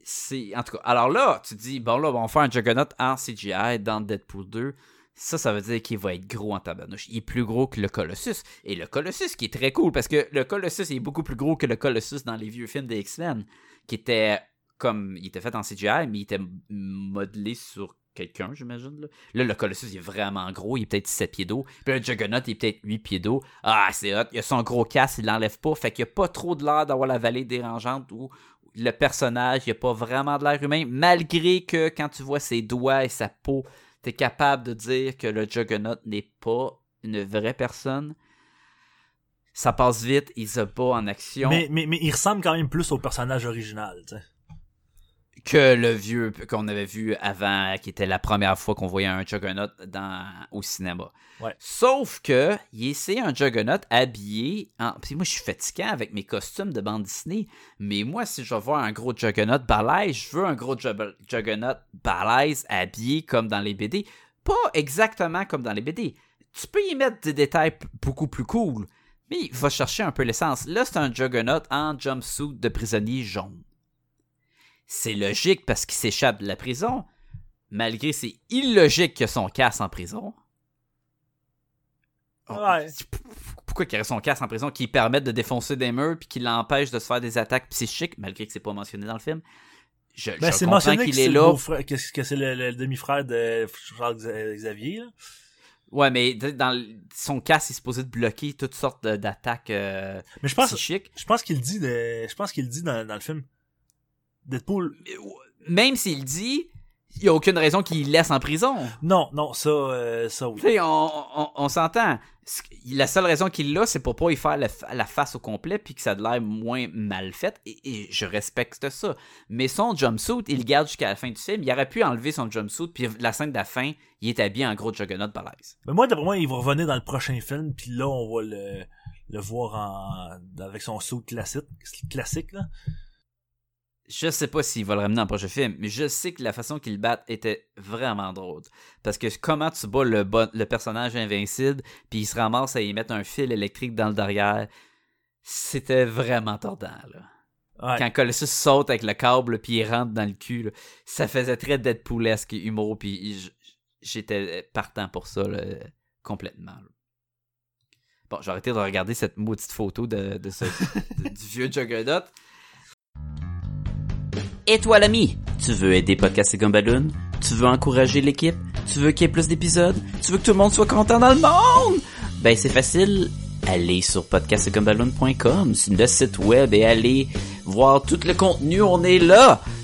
C'est. En tout cas, alors là, tu dis, bon là, on va faire un Juggernaut en CGI dans Deadpool 2. Ça, ça veut dire qu'il va être gros en tabarnouche. Il est plus gros que le Colossus. Et le Colossus, qui est très cool, parce que le Colossus est beaucoup plus gros que le Colossus dans les vieux films des X-Men, qui était comme. Il était fait en CGI, mais il était modelé sur quelqu'un, j'imagine. Là. Là, le Colossus, il est vraiment gros. Il est peut-être 7 pieds d'eau. Puis le Juggernaut, il est peut-être 8 pieds d'eau. Ah, c'est hot. Il a son gros casque, il l'enlève pas. Fait qu'il n'y a pas trop de l'air d'avoir la vallée dérangeante où le personnage, il a pas vraiment de l'air humain. Malgré que quand tu vois ses doigts et sa peau, tu es capable de dire que le Juggernaut n'est pas une vraie personne. Ça passe vite, il se bat en action. Mais, mais, mais il ressemble quand même plus au personnage original, tu. Que le vieux qu'on avait vu avant, qui était la première fois qu'on voyait un Juggernaut dans, au cinéma. Ouais. Sauf que, il un Juggernaut habillé. En... Puis moi, je suis fatiguant avec mes costumes de bande Disney. Mais moi, si je veux voir un gros Juggernaut balèze, je veux un gros Jug- Juggernaut balèze habillé comme dans les BD. Pas exactement comme dans les BD. Tu peux y mettre des détails beaucoup plus cool. Mais il va chercher un peu l'essence. Là, c'est un Juggernaut en jumpsuit de prisonnier jaune. C'est logique parce qu'il s'échappe de la prison, malgré c'est illogique que son casse en prison. Oh, Ouais. Pourquoi qu'il aurait son casse en prison qui permet de défoncer des murs puis qui l'empêche de se faire des attaques psychiques, malgré que c'est pas mentionné dans le film? Je, Ben, je c'est mentionné qu'il est là. que, c'est le, le demi-frère de Charles Xa- Xavier, là. Ouais, mais dans son casque, il est supposé de bloquer toutes sortes d'attaques euh, Mais je pense, psychiques. je pense qu'il dit de, je pense qu'il dit dans, dans le film. Deadpool. Même s'il dit, il y a aucune raison qu'il laisse en prison. Non, non, ça, euh, ça oui. Tu sais, on, on, on s'entend. La seule raison qu'il l'a, c'est pour pas y faire la, fa- la face au complet puis que ça a de l'air moins mal fait. Et, et je respecte ça. Mais son jumpsuit, il le garde jusqu'à la fin du film. Il aurait pu enlever son jumpsuit puis la scène de la fin, il est habillé en gros juggernaut balèze. Mais moi, d'après moi, il va revenir dans le prochain film, puis là, on va le, le voir en, avec son saut classique, classique, là. Je sais pas s'il va le ramener dans le prochain film, mais je sais que la façon qu'il bat était vraiment drôle. Parce que comment tu bats le, bon- le personnage invincible, puis il se ramasse à y mettre un fil électrique dans le derrière, c'était vraiment tordant, là. Ouais. Quand Colossus saute avec le câble puis il rentre dans le cul, là, ça faisait très Deadpoolesque humour puis j'étais partant pour ça là, complètement. là. Bon, j'ai arrêté de regarder cette maudite photo de, de ce, de- du vieux Juggernaut. Et toi l'ami, tu veux aider Podcast et Gumballoon? Tu veux encourager l'équipe? Tu veux qu'il y ait plus d'épisodes? Tu veux que tout le monde soit content dans le monde? Ben c'est facile, allez sur podcastgumballoon.com, c'est le site web et allez voir tout le contenu, on est là.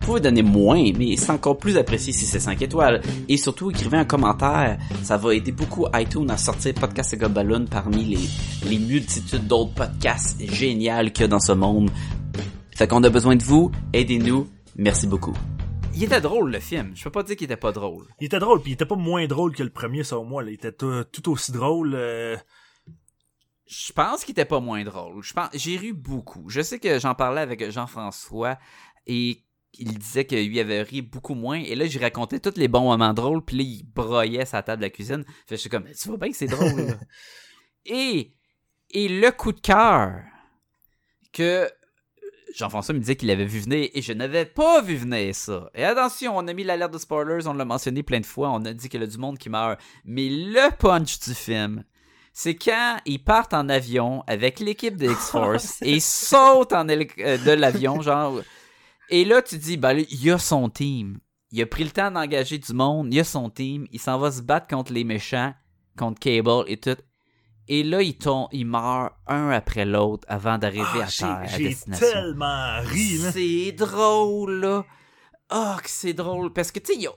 Vous pouvez donner moins, mais c'est encore plus apprécié si c'est 5 étoiles. Et surtout, écrivez un commentaire. Ça va aider beaucoup iTunes à sortir Podcast et Gobaloon parmi les, les multitudes d'autres podcasts géniaux qu'il y a dans ce monde. Fait qu'on a besoin de vous. Aidez-nous. Merci beaucoup. Il était drôle, le film. Je peux pas dire qu'il était pas drôle. Il était drôle, puis il était pas moins drôle que le premier, selon moi. Là. Il était tout, tout aussi drôle. euh, Je pense qu'il était pas moins drôle. Je pense, j'ai ri beaucoup. Je sais que j'en parlais avec Jean-François et il disait que lui avait ri beaucoup moins. Et là, j'ai raconté tous les bons moments drôles, puis là, il broyait sa table de la cuisine. Fait que je suis comme, tu vois bien que c'est drôle. là. et, et le coup de cœur que Jean-François me disait qu'il avait vu venir et je n'avais pas vu venir ça. Et attention, on a mis l'alerte de spoilers, on l'a mentionné plein de fois, on a dit qu'il y a du monde qui meurt. Mais le punch du film, c'est quand ils partent en avion avec l'équipe de X-Force et sautent en euh, de l'avion, genre. Et là, tu dis, ben, il y a son team. Il a pris le temps d'engager du monde, il y a son team, il s'en va se battre contre les méchants, contre Cable et tout. Et là, il, tombe, il meurt un après l'autre avant d'arriver ah, à terre, à j'ai- tellement ri, là. C'est drôle, là. Oh, que c'est drôle. Parce que, tu sais, ils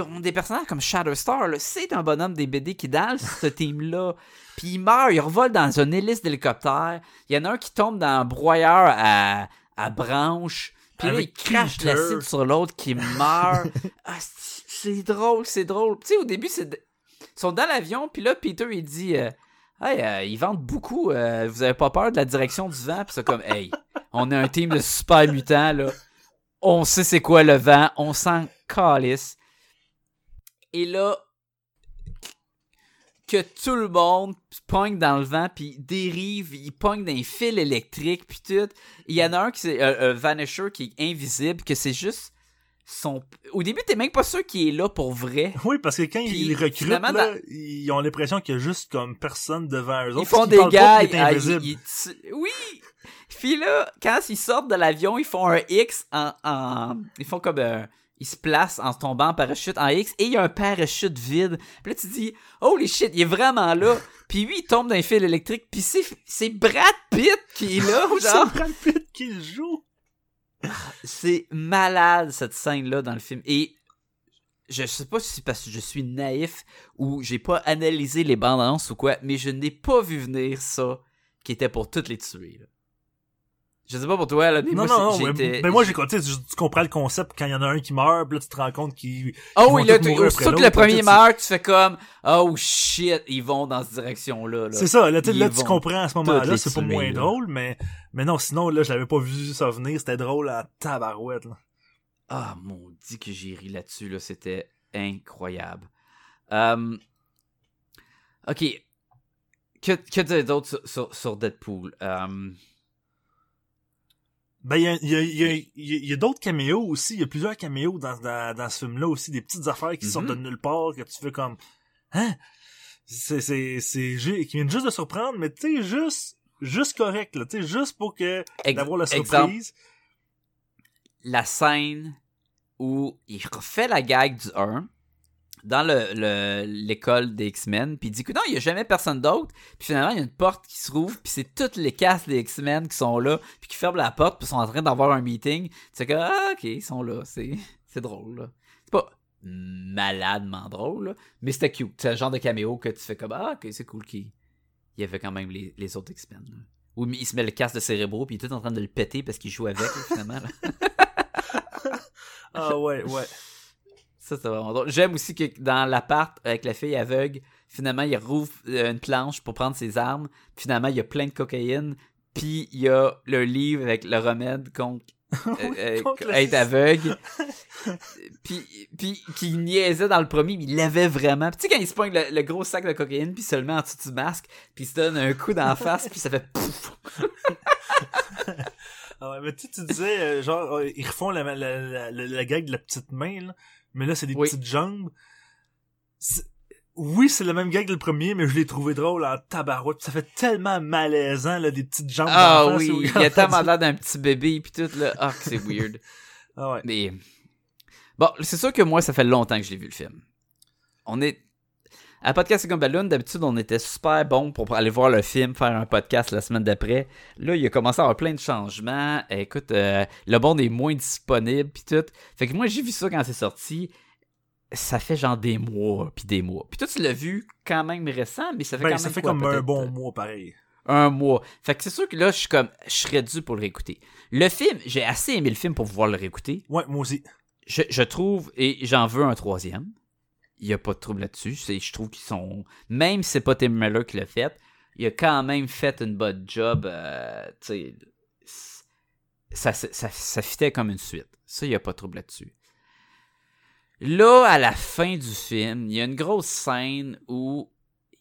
ont, ils des personnages comme Shatterstar. C'est un bonhomme des BD qui dans ce team-là. Puis il meurt, il revole dans une hélice d'hélicoptère. Il y en a un qui tombe dans un broyeur à, à branche. Puis là, il crache de Peter. l'acide sur l'autre qui meurt. Ah, c'est drôle, c'est drôle. Tu sais, au début, c'est... ils sont dans l'avion, puis là, Peter, il dit... euh, Hey, euh, ils vendent beaucoup. euh, vous avez pas peur de la direction du vent? Puis c'est comme, hey, on est un team de super mutants, là. On sait c'est quoi le vent. On s'en calisse. Et là, que tout le monde pogne dans le vent, puis dérive, il pogne dans les fils électriques, puis tout. Il y en a un qui c'est euh, un Vanisher qui est invisible, que c'est juste son. Au début, t'es même pas sûr qu'il est là pour vrai. Oui, parce que quand Puis, ils recrutent, finalement, là, dans- ils ont l'impression qu'il y a juste comme personne devant eux autres. Ils font des gars. il ah, oui! Puis là, quand ils sortent de l'avion, ils font un X en. en- ils font comme un. Ils se placent en tombant en parachute en X et il y a un parachute vide. Puis là, tu dis, holy shit, il est vraiment là. Puis lui, il tombe dans un fil électrique. Puis c'est, c'est Brad Pitt qui est là, genre. C'est Brad Pitt qui le joue. C'est malade cette scène-là dans le film. Et je sais pas si c'est parce que je suis naïf ou j'ai pas analysé les bandes annonces ou quoi, mais je n'ai pas vu venir ça qui était pour toutes les tuer. Là. Je sais pas pour toi, là, mais Non, moi, non, non, mais, moi, j'ai tu, sais, tu comprends le concept quand il y en a un qui meurt, puis là, tu te rends compte qu'il. Oh ils oui, là, tu- que le premier meurt, tu fais comme Oh shit, ils vont dans cette direction-là. là. C'est ça, là, tu là, comprends à ce moment-là, c'est pas moins là. drôle, mais, mais non, sinon, là, je l'avais pas vu ça venir, c'était drôle à tabarouette, là. Ah, maudit que j'ai ri là-dessus, là. C'était incroyable. Euh, Ok. Que, que dire d'autre sur, sur, sur Deadpool? Euh, Ben, il y a, il y a, il y a, y a- d'autres caméos aussi, il y a plusieurs caméos dans, dans, dans ce film-là aussi, des petites affaires qui sortent de Mhm. nulle part, que tu fais comme, hein? C'est, c'est, c'est, qui viennent juste de surprendre, mais tu sais, juste, juste correct, là, tu sais, juste pour que, d'avoir la exemple, surprise. la scène où il refait la gag du 1 dans le- le- l'école des X-Men, puis il dit que non, il n'y a jamais personne d'autre. Puis finalement, il y a une porte qui se rouvre, puis c'est toutes les castes des X-Men qui sont là, puis qui ferment la porte, puis sont en train d'avoir un meeting. Sais que, ah, ok, ils sont là, c'est c'est drôle. C'est pas maladement drôle, là, mais c'était cute. C'est le genre de caméo que tu fais comme, ah, ok, c'est cool qu'il il y avait quand même les, les autres X-Men. Où il se met le casque de cérébro, puis il est tout en train de le péter parce qu'il joue avec, là, finalement. là. Ah ouais, ouais. Ça, c'est vraiment drôle. J'aime aussi que dans l'appart, avec la fille aveugle, finalement, il rouvre euh, une planche pour prendre ses armes. Finalement, il y a plein de cocaïne. Puis il y a le livre avec le remède contre, euh, euh, être aveugle. puis, puis qui niaisait dans le premier, mais il l'avait vraiment. Puis tu sais, quand il se pogne le, le gros sac de cocaïne, puis il se le met en dessous du masque, puis il se donne un coup la face, puis ça fait pouf. Ah ouais, mais tu tu disais, euh, genre, euh, ils refont la, la, la, la, la gag de la petite main, là, mais là, c'est des Oui. petites jambes. Oui, c'est le même gag que le premier, mais je l'ai trouvé drôle en tabarouette. Ça fait tellement malaisant, là, des petites jambes Ah oui, il y a tellement l'air d'un petit bébé, puis tout, là. Ah, c'est weird. Ah ouais. Mais bon, c'est sûr que moi, ça fait longtemps que je l'ai vu le film. On est à podcast c'est comme Balloon, d'habitude on était super bon pour aller voir le film, faire un podcast la semaine d'après. Là, il a commencé à avoir plein de changements. Écoute, euh, le monde est moins disponible puis tout. Fait que moi j'ai vu ça quand c'est sorti. Ça fait genre des mois puis des mois. Puis toi tu l'as vu quand même récent, mais ça fait Ben, quand ça même fait quoi, comme un bon mois, pareil. un mois. Fait que c'est sûr que là, je suis comme, je serais dû pour le réécouter. Le film, j'ai assez aimé le film pour pouvoir le réécouter. Ouais, moi aussi. Je, je trouve, et j'en veux un troisième. Il n'y a pas de trouble là-dessus. Je trouve qu'ils sont. Même si c'est pas Tim Miller qui l'a fait, il a quand même fait une bonne job. euh, ça, ça, ça, ça fitait comme une suite. Ça, il n'y a pas de trouble là-dessus. Là, à la fin du film, il y a une grosse scène où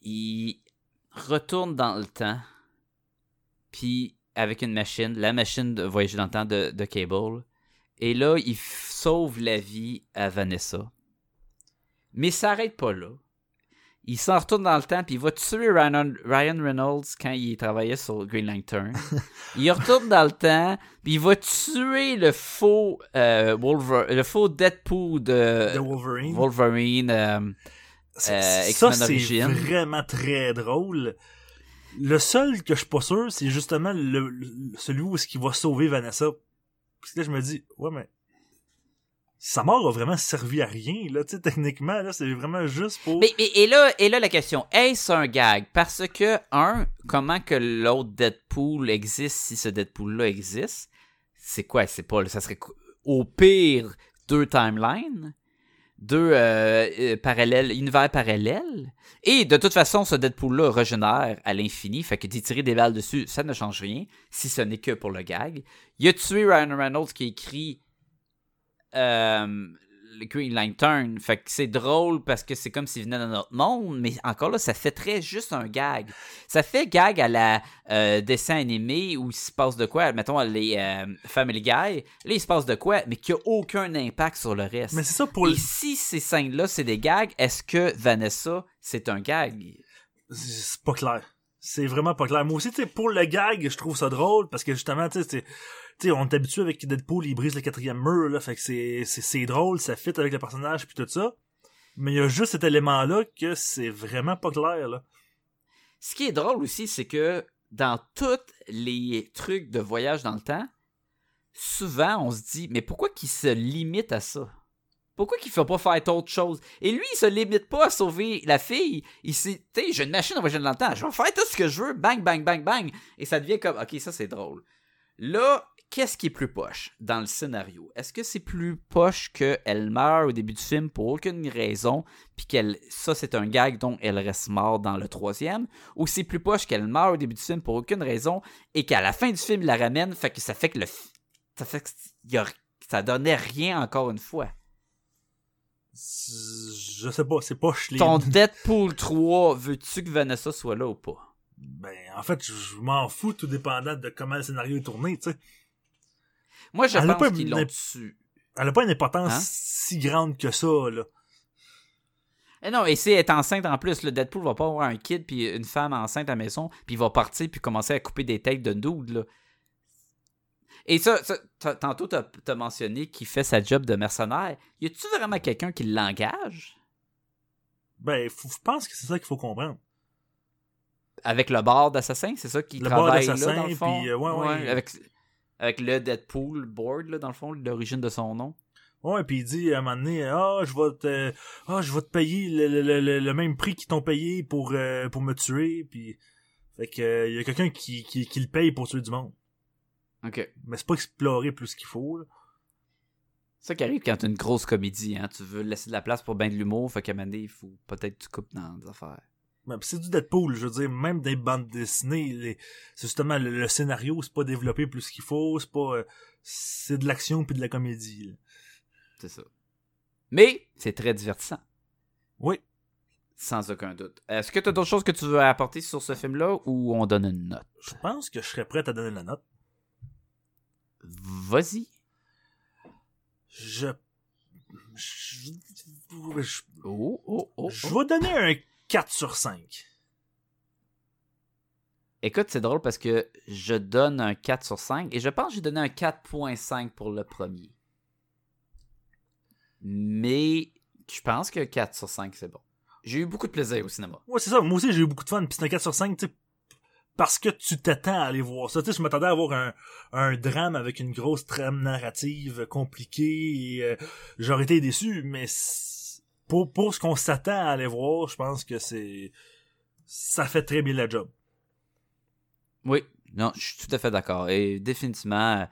il retourne dans le temps, puis avec une machine, la machine de voyager dans le temps de, de Cable, et là, il sauve la vie à Vanessa. Mais ça s'arrête pas là. Il s'en retourne dans le temps, puis il va tuer Ryan, Ryan Reynolds quand il travaillait sur Green Lantern. il retourne dans le temps, puis il va tuer le faux, euh, Wolver- le faux Deadpool de Wolverine. Wolverine. euh, C'est- euh, ça, c'est vraiment très drôle. Le seul que je suis pas sûr, c'est justement le, celui où est-ce qu'il va sauver Vanessa. Puis là, je me dis, ouais, mais sa mort a vraiment servi à rien, là, tu sais, techniquement, là, c'est vraiment juste pour... Mais, et, là, et là, la question, est-ce un gag? Parce que, un, comment que l'autre Deadpool existe si ce Deadpool-là existe? C'est quoi? C'est pas, ça serait au pire deux timelines, deux euh, euh, parallèles, univers parallèles. Et de toute façon, ce Deadpool-là régénère à l'infini, fait que d'y tirer des balles dessus, ça ne change rien, si ce n'est que pour le gag. Il a tué Ryan Reynolds qui écrit le Green Lantern. Fait que c'est drôle parce que c'est comme s'il venait de notre monde, mais encore là, ça fait très juste un gag. Ça fait gag à la euh, dessin animé où il se passe de quoi, mettons les euh, Family Guy, là il se passe de quoi, mais qui a aucun impact sur le reste. Mais c'est ça pour le... Et si ces scènes-là, c'est des gags, est-ce que Vanessa, c'est un gag? c'est pas clair. C'est vraiment pas clair. Moi aussi, tu pour le gag, je trouve ça drôle parce que justement, tu sais, on est habitué avec Deadpool, il brise le quatrième mur, là, fait que c'est, c'est, drôle, ça fit avec le personnage puis tout ça. Mais il y a juste cet élément-là que c'est vraiment pas clair, là. Ce qui est drôle aussi, c'est que dans tous les trucs de voyage dans le temps, souvent on se dit, mais pourquoi qu'ils se limitent à ça? Pourquoi qu'il ne fait pas faire autre chose? Et lui, il se limite pas à sauver la fille. Il s'est, tu j'ai une machine à voyager dans le temps. Je vais faire tout ce que je veux. Bang, bang, bang, bang. Et ça devient comme, ok, ça c'est drôle. Là, qu'est-ce qui est plus poche dans le scénario? Est-ce que c'est plus poche qu'elle meurt au début du film pour aucune raison, puis qu'elle, ça c'est un gag dont elle reste morte dans le troisième, ou c'est plus poche qu'elle meurt au début du film pour aucune raison, et qu'à la fin du film, il la ramène, fait que ça fait que le, ça fait que ça donnait rien encore une fois? Je sais pas, c'est pas les Ton Deadpool 3, veux-tu que Vanessa soit là ou pas? Ben, en fait, je m'en fous tout dépendant de comment le scénario est tourné, tu sais. Moi, je Elle pense qu'ils l'ont tué. Elle a pas une importance Hein? si grande que ça, là. Eh non, et si elle est enceinte en plus, le Deadpool va pas avoir un kid puis une femme enceinte à la maison, puis il va partir puis commencer à couper des têtes de dude, là. Et ça, ça, tantôt, t'as as mentionné qu'il fait sa job de mercenaire. Y a-tu vraiment quelqu'un qui l'engage? Ben, faut- je pense que c'est ça qu'il faut comprendre. Avec le bar d'assassin, c'est ça qui Le bar travaille là, dans le fond? puis, euh, ouais, ouais. avec, avec le Deadpool board, là, dans le fond, l'origine de son nom. Ouais, puis il dit à un moment donné, ah, je vais te, ah, je vais te payer le, le, le, le même prix qu'ils t'ont payé pour, euh, pour me tuer, puis fait que euh, y a quelqu'un qui, qui, qui le paye pour tuer du monde. OK. Mais c'est pas explorer plus qu'il faut. Là. C'est ça qui arrive quand t'as une grosse comédie, hein. Tu veux laisser de la place pour ben de l'humour, fait qu'à un moment donné, il faut peut-être que tu coupes dans des affaires. C'est du Deadpool, je veux dire, même des bandes dessinées, les- c'est justement le, le scénario, c'est pas développé plus qu'il faut, c'est pas, euh, c'est de l'action puis de la comédie. C'est ça. Mais c'est très divertissant, Oui. sans aucun doute. Est-ce que tu as d'autres choses que tu veux apporter sur ce film-là ou on donne une note? Je pense que je serais prêt à donner la note. Vas-y. Je, je, je, Oh, oh, oh. je oh. vais donner un 4 sur 5. Écoute, c'est drôle parce que je donne un 4 sur 5 et je pense que j'ai donné un 4.5 pour le premier. Mais je pense que 4 sur 5, c'est bon. J'ai eu beaucoup de plaisir au cinéma. Ouais, c'est ça. Moi aussi, j'ai eu beaucoup de fun. Puis c'est un 4 sur 5, tu sais, parce que tu t'attends à aller voir ça. Tu sais, je m'attendais à avoir un, un drame avec une grosse trame narrative compliquée et euh, j'aurais été déçu, mais pour, pour ce qu'on s'attend à aller voir, je pense que c'est... Ça fait très bien la job. Oui, non, je suis tout à fait d'accord. Et définitivement,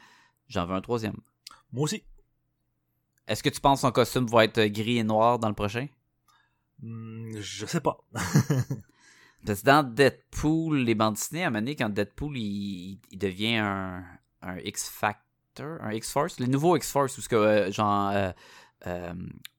j'en veux un troisième. Moi aussi. Est-ce que tu penses que son costume va être gris et noir dans le prochain? Hmm, je sais pas. Parce que dans Deadpool, les bandes dessinées, à un moment donné, quand Deadpool il, devient un, X-Factor, un X-Force, le nouveau X-Force, où ce que, euh, genre, euh, euh,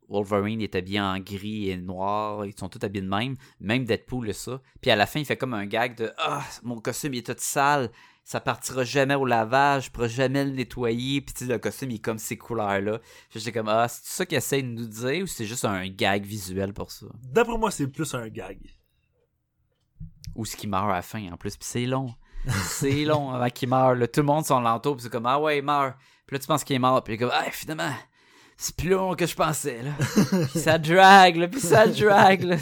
Wolverine est habillé en gris et noir, ils sont tous habillés de même, même Deadpool ça. Puis à la fin, il fait comme un gag de Ah, mon costume il est tout sale, ça partira jamais au lavage, je pourrai jamais le nettoyer, puis le costume il est comme ces couleurs-là. J'étais comme Ah, c'est ça qu'il essaie de nous dire ou c'est juste un gag visuel pour ça? D'après moi, c'est plus un gag. Ou ce qui meurt à la fin en plus. Puis c'est long. C'est long avant qu'il meure. là. Tout le monde s'en l'entoure. Puis c'est comme Ah ouais, il meurt. Puis là, tu penses qu'il est mort. Puis il est comme Ah, finalement, c'est plus long que je pensais. Là. Puis ça drag. Là, puis ça drag. Là.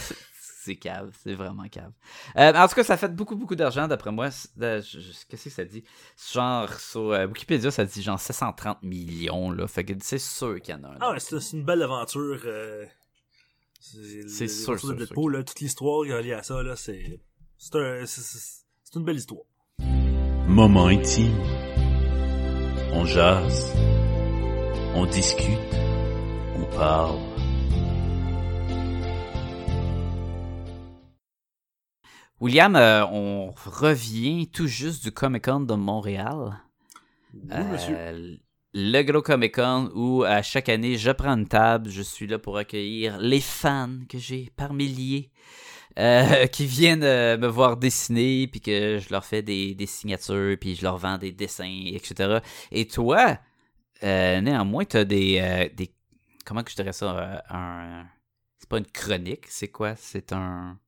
C'est cave. C'est vraiment cave. Euh, en tout cas, ça fait beaucoup, beaucoup d'argent d'après moi. Qu'est-ce que ça dit? Genre, sur euh, Wikipédia, ça dit genre 730 millions. Là. Fait que c'est sûr qu'il y en a un. Ah c'est c'est une belle aventure. euh, C'est sûr, sûr, de Deadpool, là, toute l'histoire reliée à ça, là, c'est... C'est un- c'est- c'est- c'est une belle histoire. Moment intime. On jase. On discute. On parle. William, euh, on revient tout juste du Comic Con de Montréal. Oui, monsieur. Euh, le gros Comic Con où à chaque année je prends une table, je suis là pour accueillir les fans que j'ai par milliers euh, qui viennent euh, me voir dessiner puis que je leur fais des, des signatures puis je leur vends des dessins etc. Et toi, euh, néanmoins, tu as des, des comment que je dirais ça un c'est pas une chronique, c'est quoi? C'est un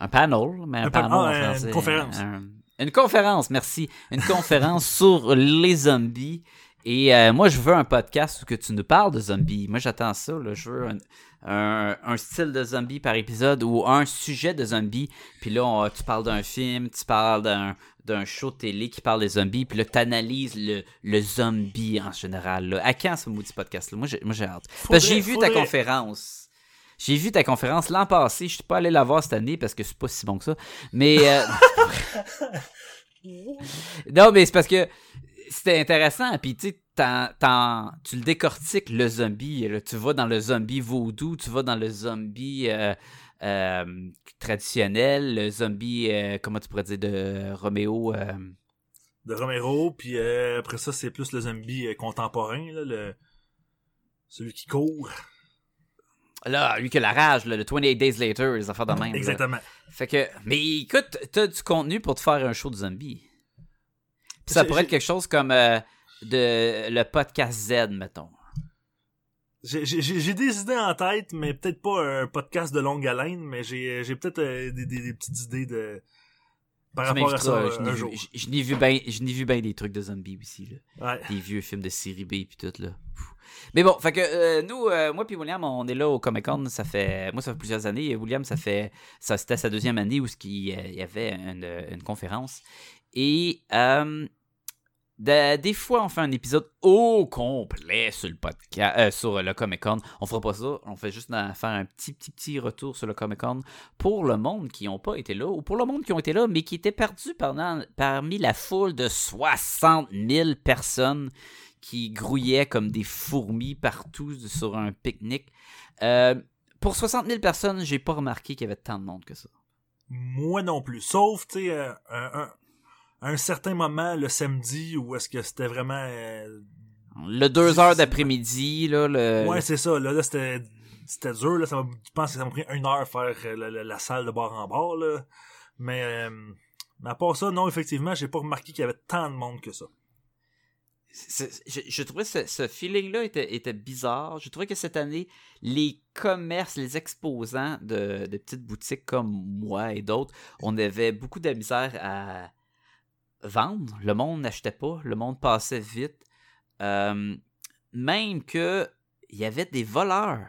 un panel, mais un, Un pan- panel en une français. conférence. Un- une conférence, merci. Une conférence sur les zombies. Et euh, moi, je veux un podcast où que tu nous parles de zombies. Moi, j'attends ça. Là. Je veux un, un- un style de zombie par épisode ou un sujet de zombie. Puis là, on- tu parles d'un film, tu parles d'un, d'un show télé qui parle des zombies. Puis là, tu analyses le, le zombie en général. là. À quand ce maudit podcast-là? Moi, j'ai, moi, j'ai hâte. Parce que j'ai vu ta conférence. J'ai vu ta conférence l'an passé. Je suis pas allé la voir cette année parce que c'est pas si bon que ça. Mais. euh, non, mais c'est parce que c'était intéressant. Puis, tu tu le décortiques, le zombie. là. Tu vas dans le zombie vaudou, tu vas dans le zombie euh, euh, traditionnel, le zombie, euh, comment tu pourrais dire, de Roméo. De Romero, puis euh, après ça, c'est plus le zombie contemporain, là, le... celui qui court. là, lui qui a la rage, là, le 28 Days Later, les affaires de même. là. Exactement. Fait que, mais écoute, t'as du contenu pour te faire un show de zombies. Puis ça pourrait être quelque chose comme euh, de le podcast Z, mettons. J'ai des idées en tête, mais peut-être pas un podcast de longue haleine, mais j'ai j'ai peut-être euh, des, des- des petites idées de par rapport à ça je euh, n'ai un vu- jour. je- Je n'ai vu bien ben des trucs de zombies aussi, là. Ouais. Des vieux films de série B puis tout, là. Pfff. Mais bon, fait que euh, nous, euh, moi puis William, on est là au Comic Con, ça fait, moi ça fait plusieurs années, et William, ça fait, ça c'était sa deuxième année où euh, il y avait une, une conférence. Et euh, de- des fois, on fait un épisode au complet sur le podcast, euh, sur le Comic Con. On fera pas ça. On fait juste faire un petit, petit, petit retour sur le Comic Con pour le monde qui n'ont pas été là, ou pour le monde qui ont été là, mais qui étaient perdus pendant, parmi la foule de 60 000 personnes qui grouillaient comme des fourmis partout sur un pique-nique. Euh, pour 60 000 personnes, j'ai pas remarqué qu'il y avait tant de monde que ça. Moi non plus. Sauf, tu sais, euh, un, un certain moment le samedi où est-ce que c'était vraiment. euh, Le 2 heures d'après-midi, là, le... Ouais, c'est ça. Là, là c'était c'était dur. Là, ça m'a- je pense que ça m'a pris une heure faire euh, la, la- la salle de bar en bar. Là. Mais, euh, mais à part ça, non, effectivement, j'ai pas remarqué qu'il y avait tant de monde que ça. Je, je trouvais ce, ce feeling-là était, était bizarre. Je trouvais que cette année, les commerces, les exposants de, de petites boutiques comme moi et d'autres, on avait beaucoup de misère à vendre. Le monde n'achetait pas, le monde passait vite. Euh, même que il y avait des voleurs.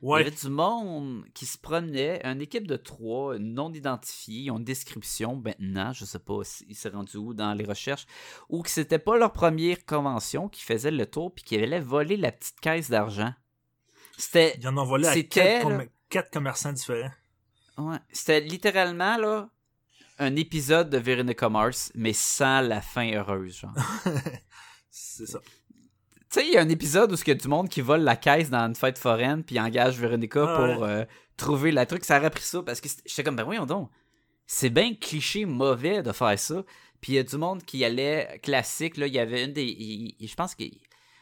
Il y avait du monde qui se promenait, une équipe de trois, non identifiés, ils ont une description maintenant, je sais pas s'ils s'est rendu où dans les recherches, ou que c'était pas leur première convention qui faisait le tour puis qui allait voler la petite caisse d'argent. C'était Ils en ont volé à C'était, quatre, com- quatre commerçants différents. ouais, c'était littéralement là un épisode de Veronica Mars, mais sans la fin heureuse, genre. c'est ça. Tu sais, il y a un épisode où il y a du monde qui vole la caisse dans une fête foraine puis engage Véronica Ah pour euh, trouver la truc. Ça aurait pris ça parce que j'étais comme, ben voyons donc. C'est bien cliché mauvais de faire ça. Puis il y a du monde qui allait classique. Là, il y avait une des. il- il- je pense que.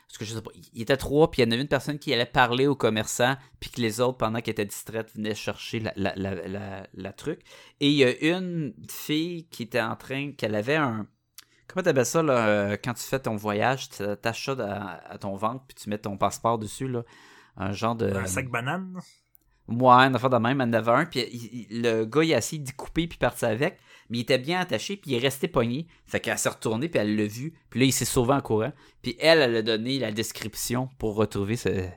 Parce que je sais pas. Il était trois, puis il y en avait une personne qui allait parler aux commerçants, puis que les autres, pendant qu'elles étaient distraites, venaient chercher la, truc. Et il y a une fille qui était en train. qu'elle avait un. Comment t'appelles ça, là, euh, quand tu fais ton voyage, tu attaches ça à, à ton ventre, puis tu mets ton passeport dessus, là. Un genre de. Un sac banane. Ouais, une affaire de même, elle en avait un, puis il- il- le gars, il a essayé d'y couper, puis parti avec, mais il était bien attaché, puis il est resté pogné. Fait qu'elle s'est retournée, puis elle l'a vu, puis là, il s'est sauvé en courant. Puis elle, elle a donné la description pour retrouver ce,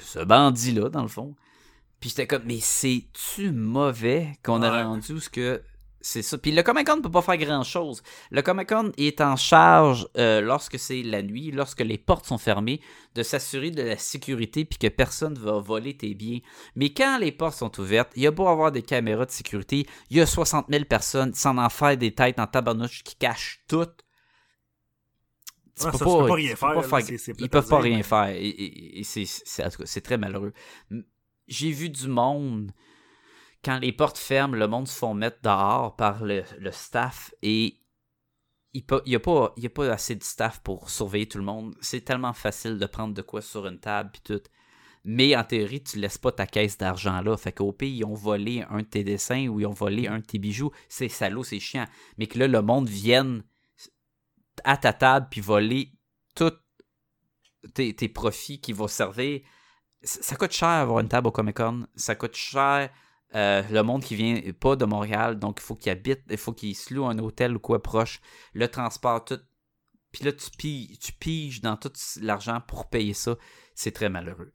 ce bandit-là, dans le fond. Puis j'étais comme, mais c'est-tu mauvais qu'on a rendu ce que c'est ça. Puis le Comic Con ne peut pas faire grand-chose. Le Comic Con est en charge, euh, lorsque c'est la nuit, lorsque les portes sont fermées, de s'assurer de la sécurité puis que personne va voler tes biens. Mais quand les portes sont ouvertes, il y a beau avoir des caméras de sécurité, il y a 60 000 personnes sans en faire des têtes en tabarnouche qui cachent tout. Tu Ouais, peux ça, tu peux pas rien faire, ils peuvent pas rien faire. Et, et- et c'est, très malheureux. J'ai vu du monde, quand les portes ferment, le monde se font mettre dehors par le, le staff et il n'y a, pas- a pas assez de staff pour surveiller tout le monde. C'est tellement facile de prendre de quoi sur une table puis tout. Mais en théorie, tu laisses pas ta caisse d'argent là. Fait qu'au pire, ils ont volé un de tes dessins ou ils ont volé un de tes bijoux. C'est salaud, c'est chiant. Mais que là, le monde vienne à ta table puis voler tous tes, tes profits qui vont servir. Ça ça coûte cher avoir une table au Comic Con. Ça coûte cher euh, le monde qui vient pas de Montréal. Donc, il faut qu'il habite, il faut qu'il se loue un hôtel ou quoi proche. Le transport, tout. puis là, tu piges, tu piges dans tout l'argent pour payer ça. C'est très malheureux.